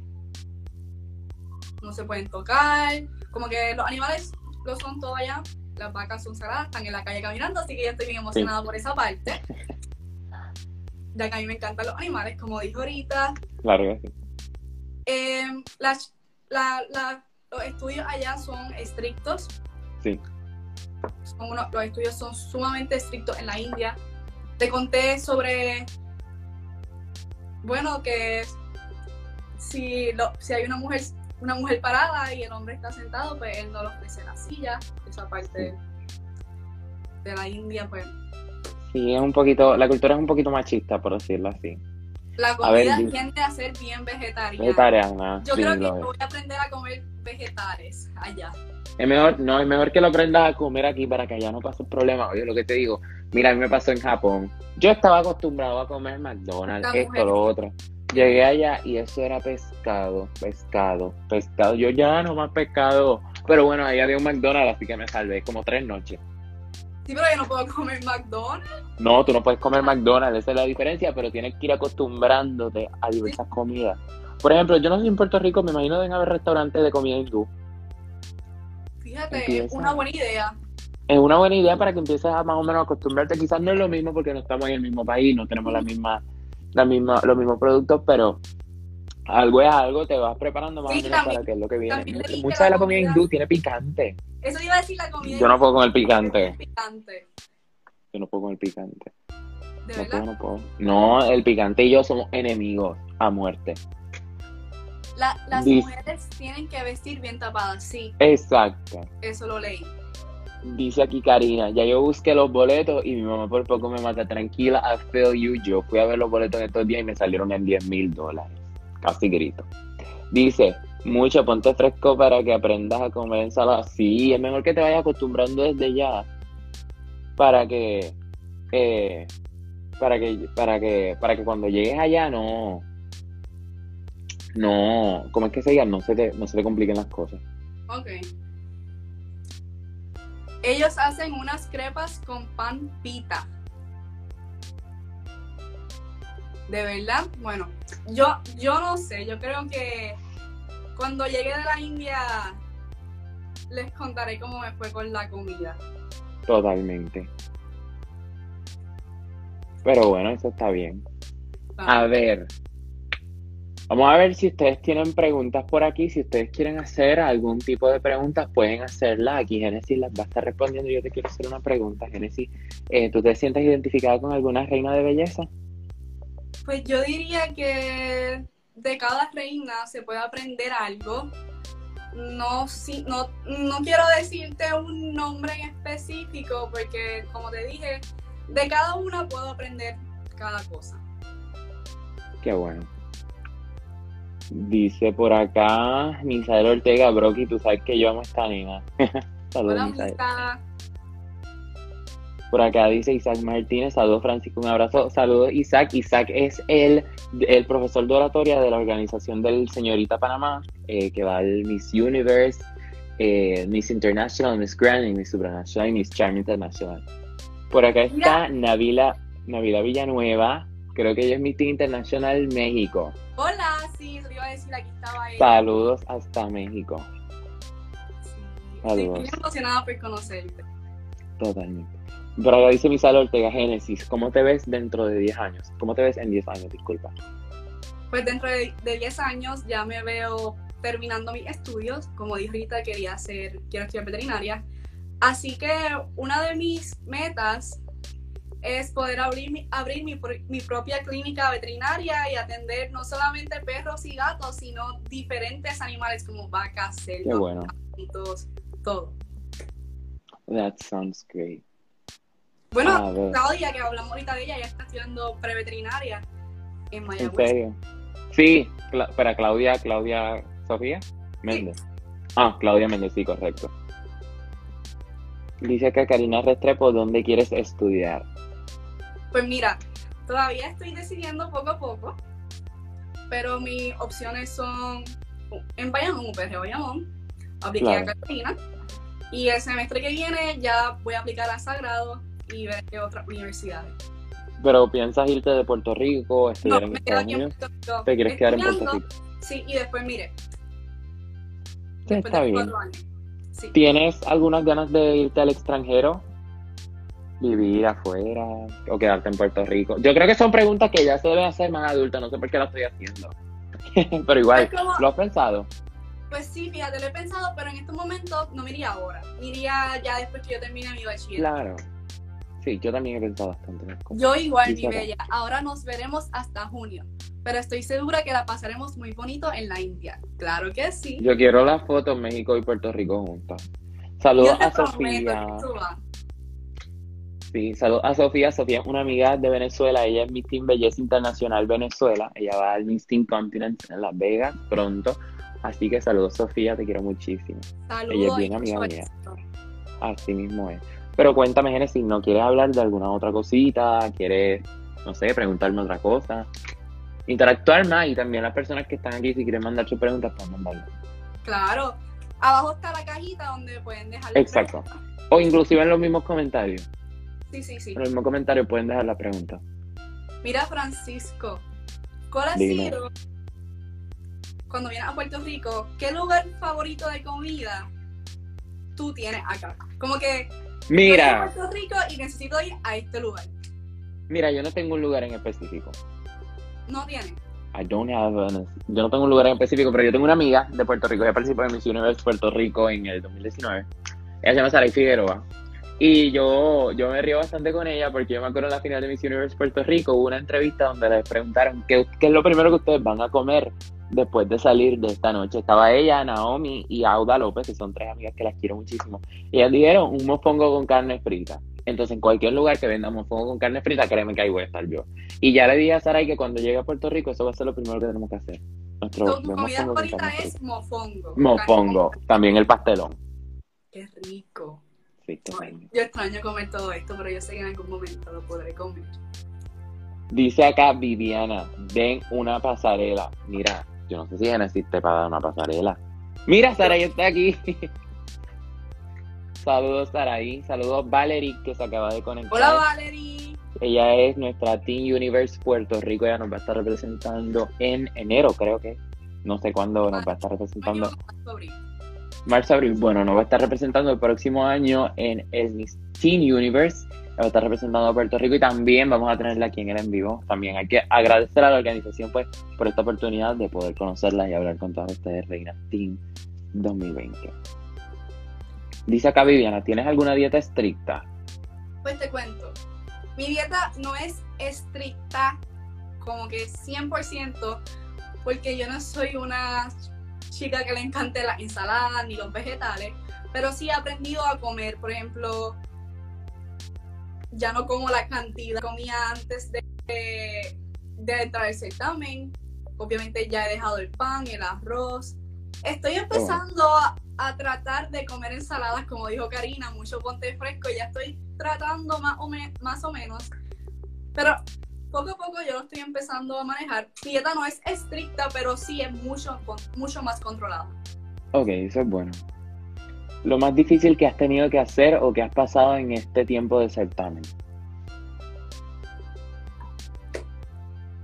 no se pueden tocar, como que los animales lo son todo allá, las vacas son sagradas, están en la calle caminando, así que yo estoy bien emocionada por esa parte. Ya que a mí me encantan los animales, como dije ahorita. Claro. Eh, las- la- la- los estudios allá son estrictos. Sí. Son uno- los estudios son sumamente estrictos en la India. Te conté sobre, bueno, que si, lo- si hay una mujer, una mujer parada y el hombre está sentado, pues él no le ofrece la silla. Esa parte de la India, pues. Sí, es un poquito, la cultura es un poquito machista, por decirlo así. La A ver, comida tiende a ser bien vegetariana. Vegetariana. Yo sí, creo que voy a aprender a comer vegetales allá. Es mejor, no, es mejor que lo aprendas a comer aquí para que allá no pase problema. Oye, lo que te digo, mira, a mí me pasó en Japón. Yo estaba acostumbrado a comer McDonald's, esto, mujer. lo otro. Llegué allá y eso era pescado, pescado, pescado. Yo ya no más pescado. Pero bueno, ahí había un McDonald's, así que me salvé como tres noches. Sí, pero yo no puedo comer McDonald's. No, tú no puedes comer McDonald's, esa es la diferencia, pero tienes que ir acostumbrándote a diversas comidas. Por ejemplo, yo no sé en Puerto Rico, me imagino deben haber restaurantes de comida hindú. Fíjate, es una buena idea. Es una buena idea para que empieces a más o menos acostumbrarte. Quizás no es lo mismo porque no estamos en el mismo país, no tenemos la misma, la misma, los mismos productos, pero algo es algo, te vas preparando más Sí, o menos para que es lo que viene. Mucha de la comida hindú tiene picante. Eso iba a decir la comida. Yo no puedo comer picante. Picante. Yo no puedo comer picante. De No puedo, verdad. no puedo. No, el picante y yo somos enemigos a muerte. La- las Dice- mujeres tienen que vestir bien tapadas. Sí, Exacto. eso lo leí. Dice aquí Karina, ya yo busqué los boletos y mi mamá por poco me mata. Tranquila, I feel you. Yo fui a ver los boletos en estos días y me salieron en 10 mil dólares. Casi grito. Dice, mucho, ponte fresco para que aprendas a comer ensalada. Sí, es mejor que te vayas acostumbrando desde ya. Para que, eh, para que, para que, para que cuando llegues allá no, no, ¿cómo es que se diga? No se te, no se te compliquen las cosas. Ok. Ellos hacen unas crepas con pan pita. De verdad, bueno, yo, yo no sé, yo creo que cuando llegue de la India les contaré cómo me fue con la comida. Totalmente. Pero bueno, eso está bien. A ver. Vamos a ver si ustedes tienen preguntas por aquí. Si ustedes quieren hacer algún tipo de preguntas, pueden hacerlas. Aquí Génesis las va a estar respondiendo. Yo te quiero hacer una pregunta, Génesis. Eh, ¿Tú te sientes identificada con alguna reina de belleza? Pues yo diría que de cada reina se puede aprender algo. no, sí, no, no quiero decirte un nombre en específico porque, como te dije, de cada una puedo aprender cada cosa. Qué bueno. Dice por acá Misael Ortega Brocky, tú sabes que yo amo esta nena. Saludos, Hola, Misael. Por acá dice Isaac Martínez, saludos Francisco, un abrazo. Saludos Isaac. Isaac es el, el profesor de oratoria de la organización del Señorita Panamá, eh, que va al Miss Universe, eh, Miss International, Miss Grand, y Miss Supranational y Miss Charm International. Por acá está Navila, Navila Villanueva, creo que ella es Miss International México. Hola, sí, te iba a decir, aquí estaba ella. Saludos hasta México, Sí, Saludos. Estoy emocionada por conocerte. totalmente. Acá dice Misael Ortega Génesis, ¿cómo te ves dentro de 10 años? ¿Cómo te ves en 10 años? Disculpa. Pues dentro de, de 10 años ya me veo terminando mis estudios. Como dije ahorita, quería hacer, quiero estudiar veterinaria. Así que una de mis metas es poder abrir, mi, abrir mi, mi propia clínica veterinaria y atender no solamente perros y gatos, sino diferentes animales como vacas, Qué bueno. gatitos, todo. That sounds great. Bueno, A ver. Claudia, que hablamos ahorita de ella, ya está estudiando preveterinaria en ¿En serio? Sí, Cla- para Claudia, Claudia Sofía Méndez. Ah, Claudia Méndez, sí, correcto. Dice que Karina Restrepo, ¿dónde quieres estudiar? Pues mira, todavía estoy decidiendo poco a poco, pero mis opciones son en Bayamón, UPR Bayamón, apliqué Claro. a Carolina, y el semestre que viene ya voy a aplicar a Sagrado y ver qué otras universidades. Pero piensas irte de Puerto Rico, No, estudiar en Estados en Unidos. Puerto Rico. ¿Te quieres quedar en Puerto Rico? Sí, y después mire, Sí, después está de bien. cuatro años. Sí. ¿Tienes algunas ganas de irte al extranjero? ¿Vivir afuera o quedarte en Puerto Rico? Yo creo que son preguntas que ya se deben hacer más adultas, no sé por qué las estoy haciendo. Pero igual, como- ¿lo has pensado? Pues sí, fíjate, lo he pensado, pero en estos momentos no me iría ahora. Me iría ya después que yo termine mi bachillerato. Claro. Sí, yo también he pensado bastante. Yo igual, mi bella. Ahora nos veremos hasta junio. Pero estoy segura que la pasaremos muy bonito en la India. Claro que sí. Yo quiero las fotos México y Puerto Rico juntas. Saludos Yo te a prometo Sofía. que tú vas. Sí, saludos a Sofía. Sofía es una amiga de Venezuela. Ella es Miss Team Belleza Internacional Venezuela. Ella va al Miss Team Continent en Las Vegas pronto. Así que saludos, Sofía. Te quiero muchísimo. Saludos. Ella es bien amiga mía. Así mismo es. Pero cuéntame, Genesis, ¿no quieres hablar de alguna otra cosita? ¿Quieres, no sé, preguntarme otra cosa? Interactuar más y también las personas que están aquí, si quieren mandar sus preguntas, pueden mandarlas. Claro. Abajo está la cajita donde pueden dejar Exacto. O inclusive en los mismos comentarios. Sí, sí, sí. En los mismos comentarios pueden dejar la pregunta. Mira, Francisco. ¿Cuál ha Dime. sido, cuando vienes a Puerto Rico, qué lugar favorito de comida tú tienes acá? Como que Mira, a Puerto Rico y necesito ir a este lugar. mira, yo no tengo un lugar en específico. No tiene. I don't have an- yo no tengo un lugar en específico, pero yo tengo una amiga de Puerto Rico. Ella participó en Miss Universe Puerto Rico en el 2019. Ella se llama Saray Figueroa. Y yo, yo me río bastante con ella porque yo me acuerdo en la final de Miss Universe Puerto Rico hubo una entrevista donde les preguntaron qué, qué es lo primero que ustedes van a comer después de salir de esta noche. Estaba ella, Naomi y Auda López, que son tres amigas que las quiero muchísimo. Y ellas dijeron un mofongo con carne frita. Entonces, en cualquier lugar que venda mofongo con carne frita, créeme que ahí voy a estar yo. Y ya le dije a Saray que cuando llegue a Puerto Rico, eso va a ser lo primero que tenemos que hacer. Nuestro tu comida favorita carne es. Mofongo. También el pastelón. Qué rico. Sí, Ay. Yo extraño comer todo esto, pero yo sé que en algún momento lo podré comer. Dice acá Viviana, den una pasarela. Mira, yo no sé si Genesis te para dar una pasarela. Mira, Saray está aquí. Saludos, Saray. Saludos, Valerie, que se acaba de conectar. Hola, Valerie. Ella es nuestra Teen Universe Puerto Rico. Ella nos va a estar representando en enero, creo que. No sé cuándo nos va a estar representando. Año. Marzo, abril. Bueno, nos va a estar representando el próximo año en el Teen Universe. Va a estar representando a Puerto Rico y también vamos a tenerla aquí en el en vivo. También hay que agradecer a la organización pues por esta oportunidad de poder conocerla y hablar con todas ustedes, Reina Team 2020. Dice acá Viviana, ¿tienes alguna dieta estricta? Pues te cuento. Mi dieta no es estricta, como que 100%, porque yo no soy una chica que le encante la ensalada ni los vegetales, pero sí he aprendido a comer, por ejemplo, ya no como la cantidad que comía antes de, de, entrar al certamen. Obviamente ya he dejado el pan el arroz. Estoy empezando a, a, tratar de comer ensaladas, como dijo Karina, mucho ponte fresco. Ya estoy tratando más o, más o menos. Pero poco a poco yo lo estoy empezando a manejar. Dieta no es estricta, pero sí es mucho, mucho más controlada. Ok, eso es bueno. Lo más difícil que has tenido que hacer o que has pasado en este tiempo de certamen.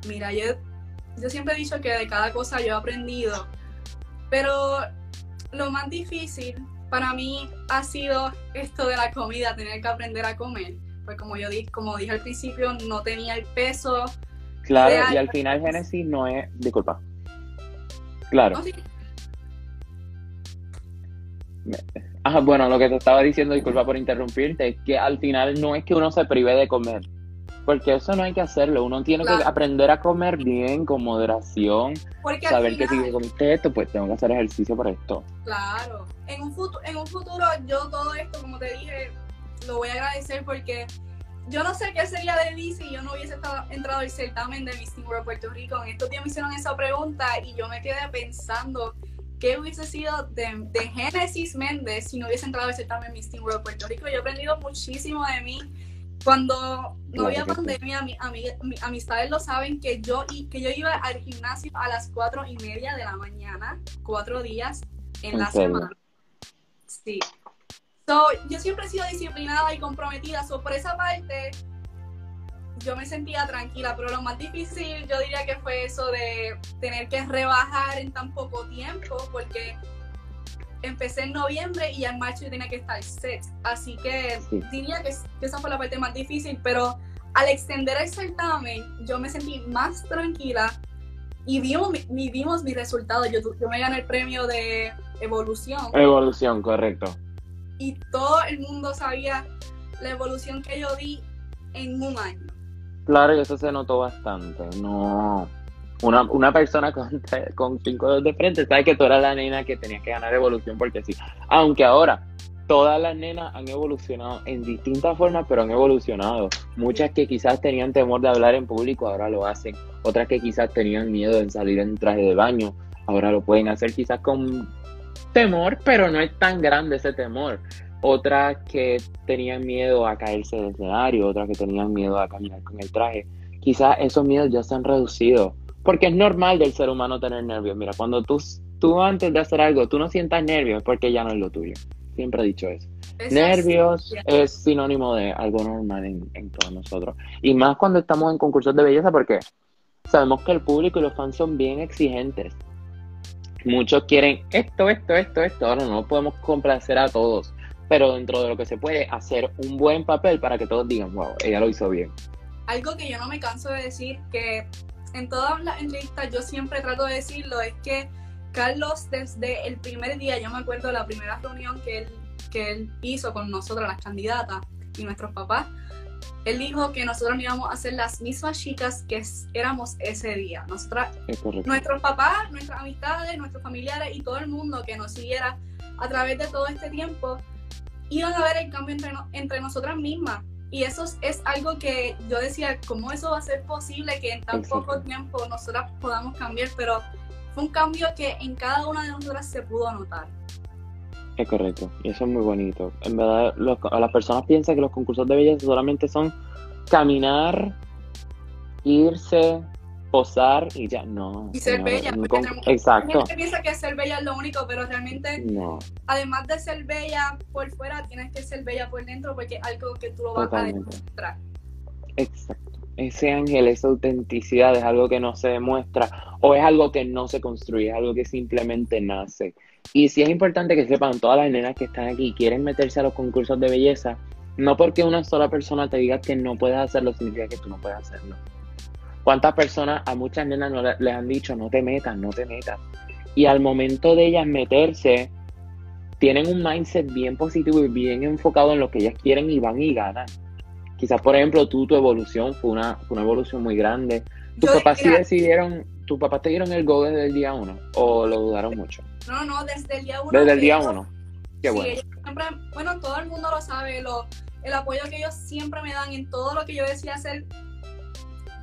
Mira, yo, yo siempre he dicho que de cada cosa yo he aprendido, pero lo más difícil para mí ha sido esto de la comida, tener que aprender a comer pues como yo dije, como dije al principio, no tenía el peso. Claro, y al final Génesis no es, disculpa. Claro. bueno, lo que te estaba diciendo, disculpa por interrumpirte, es que al final no es que uno se prive de comer, porque eso no hay que hacerlo, uno tiene que aprender a comer bien, con moderación, saber que si comiste esto, pues tengo que hacer ejercicio por esto. Claro, en un, futuro, en un futuro yo todo esto, como te dije, lo voy a agradecer porque yo no sé qué sería de mí si yo no hubiese estado, entrado al certamen de Miss World Puerto Rico. En estos días me hicieron esa pregunta y yo me quedé pensando qué hubiese sido de, de Génesis Méndez si no hubiese entrado al certamen Miss World Puerto Rico. Yo he aprendido muchísimo de mí. Cuando no había pandemia, mi, amistades lo saben que yo, que yo iba al gimnasio a las cuatro y media de la mañana, cuatro días en, la semana. Sí, So, yo siempre he sido disciplinada y comprometida, so, por esa parte yo me sentía tranquila, pero lo más difícil yo diría que fue eso de tener que rebajar en tan poco tiempo, porque empecé en noviembre y en marzo yo tenía que estar set, así que diría que, esa fue la parte más difícil, pero al extender el certamen yo me sentí más tranquila y vimos, vimos mi resultado, yo, yo me gané el premio de evolución. Evolución, correcto y todo el mundo sabía la evolución que yo di en un año. Claro, y eso se notó bastante. No. Una, una persona con, cinco dedos de frente sabe que tú eras la nena que tenía que ganar evolución porque sí. Aunque ahora todas las nenas han evolucionado en distintas formas, pero han evolucionado. Muchas que quizás tenían temor de hablar en público, ahora lo hacen. Otras que quizás tenían miedo de salir en traje de baño, ahora lo pueden hacer quizás con temor, pero no es tan grande ese temor. Otras que tenían miedo a caerse del escenario, otras que tenían miedo a caminar con el traje. Quizás esos miedos ya se han reducido, porque es normal del ser humano tener nervios. Mira, cuando tú, tú antes de hacer algo, tú no sientas nervios, porque ya no es lo tuyo. Siempre he dicho eso. nervios es sinónimo de algo normal en, en todos nosotros. Y más cuando estamos en concursos de belleza, porque sabemos que el público y los fans son bien exigentes muchos quieren esto, esto, esto, esto. Ahora no podemos complacer a todos, pero dentro de lo que se puede, hacer un buen papel para que todos digan, wow, ella lo hizo bien. Algo que yo no me canso de decir, que en todas las entrevistas yo siempre trato de decirlo, es que Carlos desde el primer día, yo me acuerdo de la primera reunión que él, que él hizo con nosotros, las candidatas y nuestros papás, él dijo que nosotros íbamos a ser las mismas chicas que éramos ese día. Nosotras, nuestros papás, nuestras amistades, nuestros familiares y todo el mundo que nos siguiera a través de todo este tiempo, iban a ver el cambio entre, entre nosotras mismas. Y eso es algo que yo decía, ¿cómo eso va a ser posible que en tan poco tiempo nosotras podamos cambiar? Pero fue un cambio que en cada una de nosotras se pudo notar. Es correcto, y eso es muy bonito. En verdad, las personas piensan que los concursos de belleza solamente son caminar, irse, posar y ya. No. Y ser bella. exacto. gente piensa que ser bella es lo único, pero realmente, no. además de ser bella por fuera, tienes que ser bella por dentro porque es algo que tú lo vas a demostrar. Exacto. Ese ángel, esa autenticidad es algo que no se demuestra o es algo que no se construye, es algo que simplemente nace. Y sí es importante que sepan todas las nenas que están aquí y quieren meterse a los concursos de belleza, no porque una sola persona te diga que no puedes hacerlo, significa que tú no puedes hacerlo. ¿Cuántas personas, a muchas nenas no les han dicho, no te metas, no te metas? Y al momento de ellas meterse, tienen un mindset bien positivo y bien enfocado en lo que ellas quieren y van y ganan. Quizás, por ejemplo, tú, tu evolución fue una, una evolución muy grande. Tus papás sí decidieron ¿tus papás te dieron el go desde el día uno o lo dudaron mucho? No, no, desde el día uno. Desde el día ellos- uno. Qué sí, bueno. siempre, bueno, todo el mundo lo sabe, lo, el apoyo que ellos siempre me dan en todo lo que yo decía hacer.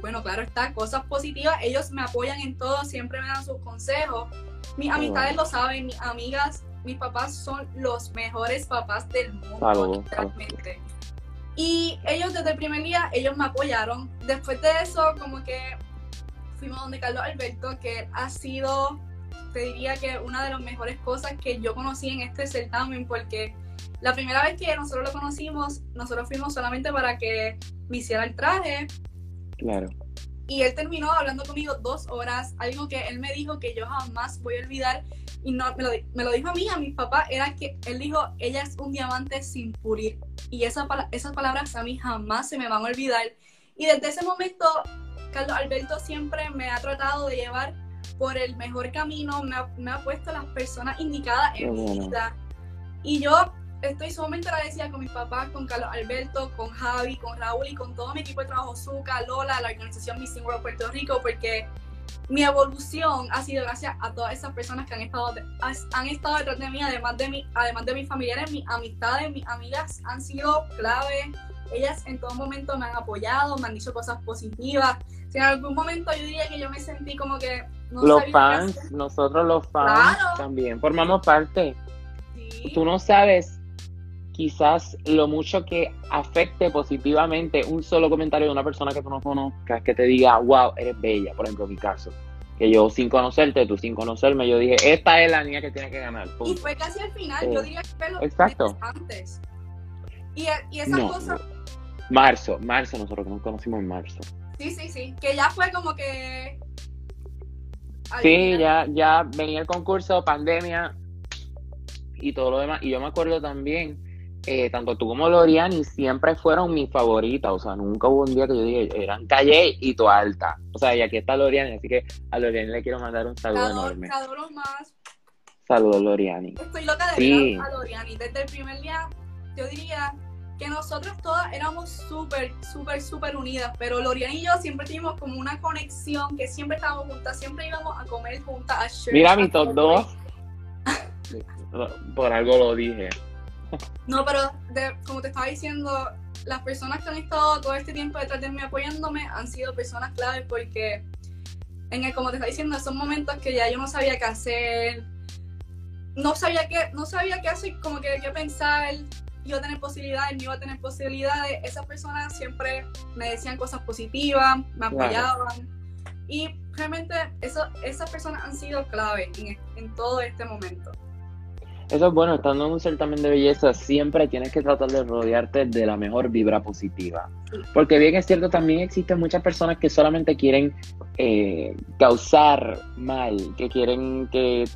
Bueno, claro está, cosas positivas, ellos me apoyan en todo, siempre me dan sus consejos. Mis Qué amistades bueno. lo saben, mis amigas, mis papás son los mejores papás del mundo, literalmente. Y ellos desde el primer día, ellos me apoyaron. Después de eso, como que fuimos donde Carlos Alberto, que ha sido, te diría que una de las mejores cosas que yo conocí en este certamen, porque la primera vez que nosotros lo conocimos, nosotros fuimos solamente para que me hiciera el traje, Claro. y él terminó hablando conmigo dos horas, algo que él me dijo que yo jamás voy a olvidar, y no me lo, me lo dijo a mí, a mis papás, era que él dijo, ella es un diamante sin pulir, y esa, esas palabras a mí jamás se me van a olvidar, y desde ese momento, Carlos Alberto siempre me ha tratado de llevar por el mejor camino, me ha, me ha puesto las personas indicadas en mi bueno. vida, y yo estoy sumamente agradecida con mis papás, con Carlos Alberto, con Javi, con Raúl y con todo mi equipo de trabajo, Zuka, Lola, la organización Missing World Puerto Rico, porque mi evolución ha sido gracias a todas esas personas que han estado, han estado detrás de mí, además de, mi, además de mis familiares, mis amistades, mis amigas han sido clave. Ellas en todo momento me han apoyado, me han dicho cosas positivas. Si en algún momento yo diría que yo me sentí como que no los sabía qué fans, hacer. nosotros los fans Claro. también formamos parte. Sí. Tú no sabes quizás lo mucho que afecte positivamente un solo comentario de una persona que tú no conozcas, que te diga, wow, eres bella, por ejemplo, en mi caso. Que yo sin conocerte, tú sin conocerme, yo dije, esta es la niña que tiene que ganar. Y fue casi al final, Eh, yo diría que fue los exacto. antes. Y, y esas No, cosas, Marzo, marzo, nosotros nos conocimos en marzo. Sí, sí, sí, que ya fue como que... Sí, ya, ya venía el concurso, pandemia y todo lo demás. Y yo me acuerdo también, eh, tanto tú como Loriani siempre fueron mis favoritas. O sea, nunca hubo un día que yo dije, eran Calle y tu alta. O sea, y aquí está Loriani, así que a Loriani le quiero mandar un saludo adoro, enorme. te más. Saludos, Loriani. Estoy loca de Sí. ver a Loriani. Desde el primer día, yo diría que nosotras todas éramos súper, súper, súper unidas, pero Loriani y yo siempre tuvimos como una conexión, que siempre estábamos juntas, siempre íbamos a comer juntas a Mira a mi top Subway. 2. Por algo lo dije. No, pero de- como te estaba diciendo, las personas que han estado todo este tiempo detrás de mí apoyándome han sido personas claves porque, en el, como te estaba diciendo, son momentos que ya yo no sabía qué hacer, no sabía qué, no sabía qué hacer, como que qué pensar, iba a tener posibilidades, no iba a tener posibilidades. Esas personas siempre me decían cosas positivas, me Claro. apoyaban. Y realmente eso, esas personas han sido clave en, en todo este momento. Eso es bueno, estando en un certamen de belleza, siempre tienes que tratar de rodearte de la mejor vibra positiva. Porque bien es cierto, también existen muchas personas que solamente quieren eh, causar mal, que quieren que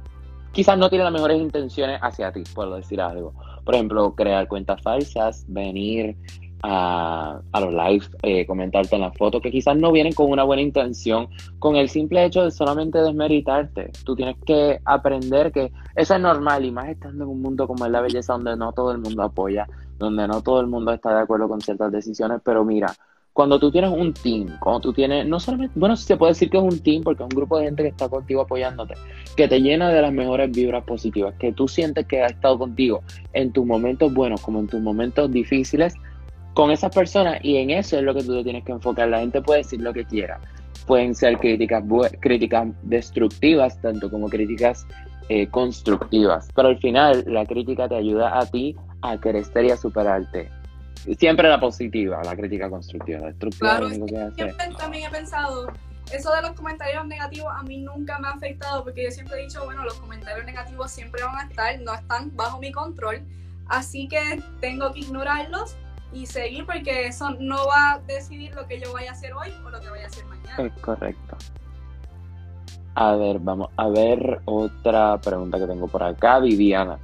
quizás no tienen las mejores intenciones hacia ti, por decir algo. Por ejemplo, crear cuentas falsas, venir a, a los live, eh, comentarte en las fotos, que quizás no vienen con una buena intención, con el simple hecho de solamente desmeritarte. Tú tienes que aprender que eso es normal y más estando en un mundo como es la belleza donde no todo el mundo apoya, donde no todo el mundo está de acuerdo con ciertas decisiones, pero mira, cuando tú tienes un team, cuando tú tienes, no solamente, bueno, se puede decir que es un team porque es un grupo de gente que está contigo apoyándote, que te llena de las mejores vibras positivas, que tú sientes que ha estado contigo en tus momentos buenos como en tus momentos difíciles, con esas personas y en eso es lo que tú te tienes que enfocar. La gente puede decir lo que quiera. Pueden ser críticas, críticas destructivas, tanto como críticas eh, constructivas. Pero al final la crítica te ayuda a ti a crecer y a superarte. Siempre la positiva, la crítica constructiva. La destructiva Claro, lo único que hace. siempre también he pensado, eso de los comentarios negativos a mí nunca me ha afectado porque yo siempre he dicho, bueno, los comentarios negativos siempre van a estar, no están bajo mi control, así que tengo que ignorarlos y seguir porque eso no va a decidir lo que yo vaya a hacer hoy o lo que vaya a hacer mañana. Es correcto. A ver, vamos a ver otra pregunta que tengo por acá, Viviana.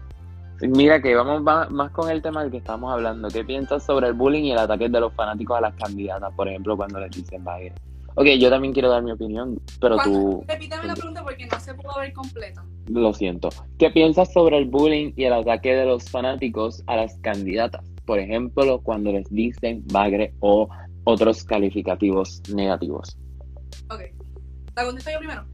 Mira que vamos va- más con el tema del que estamos hablando. ¿Qué piensas sobre el bullying y el ataque de los fanáticos a las candidatas, por ejemplo, cuando les dicen bagre? Ok, yo también quiero dar mi opinión, pero tú, Repíteme la pregunta porque no se pudo ver completa. lo siento. ¿Qué piensas sobre el bullying y el ataque de los fanáticos a las candidatas? Por ejemplo, cuando les dicen bagre o otros calificativos negativos. Ok. ¿La contesto yo primero?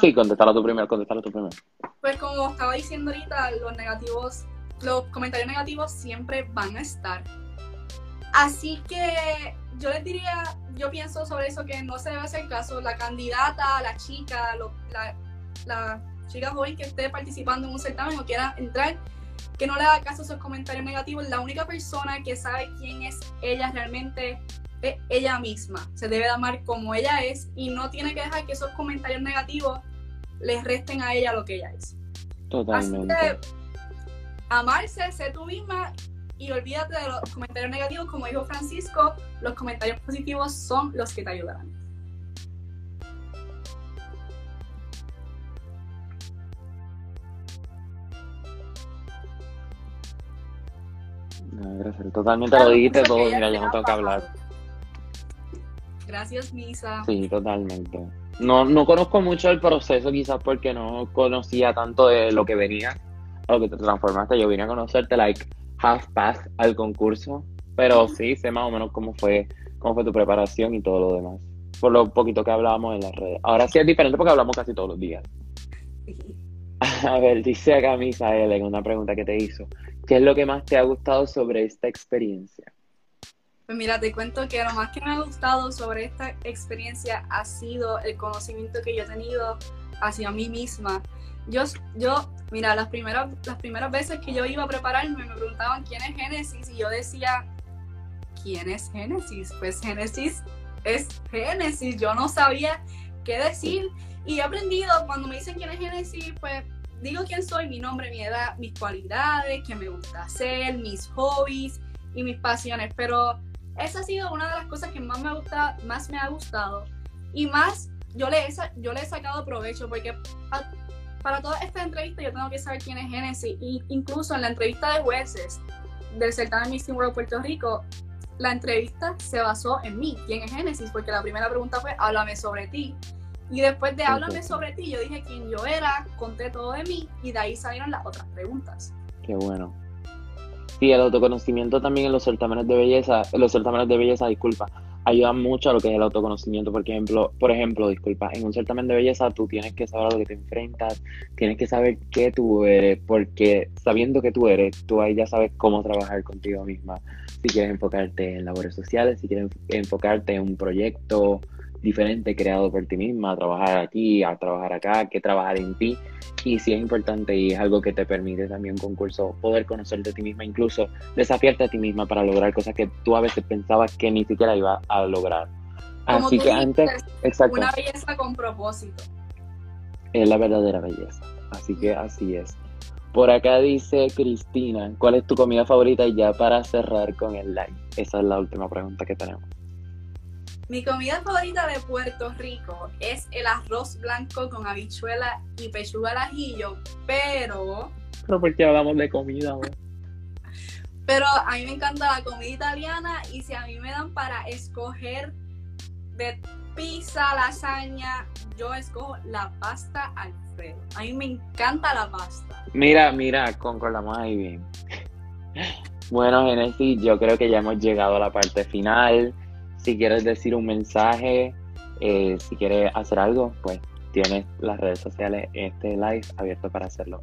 Sí, contéstalo tú primero, contéstalo tú primero. Pues como estaba diciendo ahorita, los negativos, los comentarios negativos siempre van a estar. Así que yo les diría, yo pienso sobre eso que no se debe hacer caso. La candidata, la chica, lo- la, la chica joven que esté participando en un certamen o quiera entrar, que no le haga caso a esos comentarios negativos. La única persona que sabe quién es ella realmente es ella misma. Se debe de amar como ella es y no tiene que dejar que esos comentarios negativos les resten a ella lo que ella es. Así Totalmente. que amarse, ser tú misma y olvídate de los comentarios negativos. Como dijo Francisco, los comentarios positivos son los que te ayudarán. No, gracias. Totalmente lo dijiste todo, mira, yo no tengo que hablar. Gracias, Misa. Sí, totalmente. No, no conozco mucho el proceso, quizás porque no conocía tanto de lo que venía, a lo que te transformaste. Yo vine a conocerte, like, half pass al concurso, pero sí sé más o menos cómo fue, cómo fue tu preparación y todo lo demás. Por lo poquito que hablábamos en las redes. Ahora sí es diferente porque hablamos casi todos los días. A ver, dice acá Misael en una pregunta que te hizo. ¿Qué es lo que más te ha gustado sobre esta experiencia? Pues mira, te cuento que lo más que me ha gustado sobre esta experiencia ha sido el conocimiento que yo he tenido hacia mí misma. Yo, yo mira, las primeras, las primeras veces que yo iba a prepararme me preguntaban quién es Génesis y yo decía, ¿quién es Génesis? Pues Génesis es Génesis. Yo no sabía qué decir y he aprendido cuando me dicen quién es Génesis, pues digo quién soy, mi nombre, mi edad, mis cualidades, qué me gusta hacer, mis hobbies y mis pasiones, pero esa ha sido una de las cosas que más me gusta, más me ha gustado y más yo le he, yo le he sacado provecho porque a- para toda esta entrevista yo tengo que saber quién es Genesis y incluso en la entrevista de jueces del certamen Miss World Puerto Rico la entrevista se basó en mí, quién es Genesis, porque la primera pregunta fue háblame sobre ti y después de háblame sobre ti yo dije quién yo era, conté todo de mí y de ahí salieron las otras preguntas. Qué bueno. Sí, el autoconocimiento también en los certámenes de belleza, los certámenes de belleza, disculpa, ayuda mucho a lo que es el autoconocimiento, por ejemplo, por ejemplo, disculpa, en un certamen de belleza tú tienes que saber a lo que te enfrentas, tienes que saber qué tú eres, porque sabiendo que tú eres, tú ahí ya sabes cómo trabajar contigo misma. Si quieres enfocarte en labores sociales, si quieres enfocarte en un proyecto diferente creado por ti misma, a trabajar aquí, a trabajar acá, que trabajar en ti. Y sí es importante y es algo que te permite también un concurso poder conocerte a ti misma, incluso desafiarte a ti misma para lograr cosas que tú a veces pensabas que ni siquiera ibas a lograr. Como Así que antes, exacto, una belleza con propósito. es la verdadera belleza. Así que así es. Por acá dice Cristina, ¿cuál es tu comida favorita? Y ya para cerrar con el live. Esa es la última pregunta que tenemos. Mi comida favorita de Puerto Rico es el arroz blanco con habichuela y pechuga al ajillo, pero, Pero porque hablamos de comida, güey? pero a mí me encanta la comida italiana y si a mí me dan para escoger de pizza, lasaña, yo escojo la pasta Alfredo. A mí me encanta la pasta. Mira, mira, concordamos ahí bien. Bueno, Genesis, yo creo que ya hemos llegado a la parte final. Si quieres decir un mensaje, eh, si quieres hacer algo, pues tienes las redes sociales, este live abierto para hacerlo.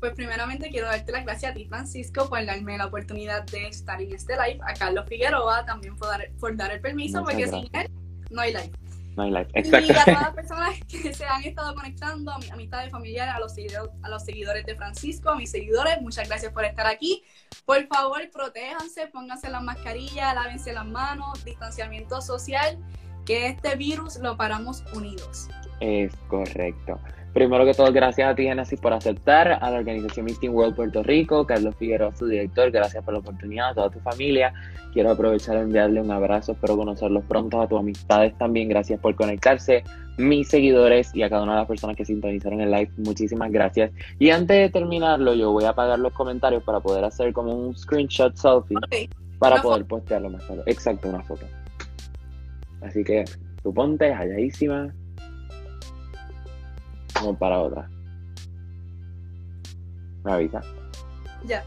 Pues primeramente quiero darte las gracias a ti, Francisco, por darme la oportunidad de estar en este live. A Carlos Figueroa también por dar, por dar el permiso, Muchas porque gracias. sin él no hay live. No hay live. Y Exacto. a todas las personas que se han estado conectando, a mis amistades familiares, a los, seguidores, a los seguidores de Francisco, a mis seguidores, muchas gracias por estar aquí. Por favor, protéjanse, pónganse las mascarillas, lávense las manos, distanciamiento social, que este virus lo paramos unidos. Es correcto. Primero que todo, gracias a ti, Genesis, por aceptar, a la organización Teen World Puerto Rico, Carlos Figueroa, su director, gracias por la oportunidad, a toda tu familia. Quiero aprovechar de enviarle un abrazo, espero conocerlos pronto, a tus amistades también, gracias por conectarse, mis seguidores y a cada una de las personas que sintonizaron el live, muchísimas gracias. Y antes de terminarlo, yo voy a apagar los comentarios para poder hacer como un screenshot selfie Ok, para Una poder postearlo más tarde. Exacto, una foto. Así que tú ponte halladísima. Vamos para otra. Me avisa. ya.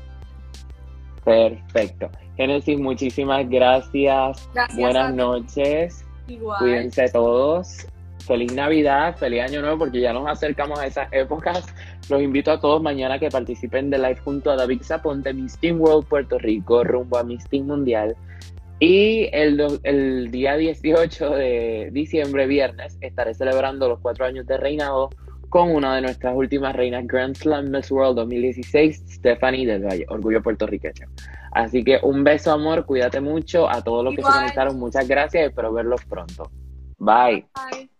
Perfecto. Genesis, muchísimas gracias. Buenas noches. Igual. Cuídense todos. feliz Navidad, feliz Año Nuevo, porque ya nos acercamos a esas épocas. Los invito a todos mañana que participen de live junto a David Zaponte, Miss Team World Puerto Rico, rumbo a Miss Team Mundial. Y el, el día 18 de diciembre, viernes, estaré celebrando los cuatro años de reinado con una de nuestras últimas reinas Grand Slam Miss World 2016, Stephanie del Valle, orgullo puertorriqueño. Así que un beso, amor, cuídate mucho. A todos los que se conectaron, muchas gracias y espero verlos pronto. Bye. Bye.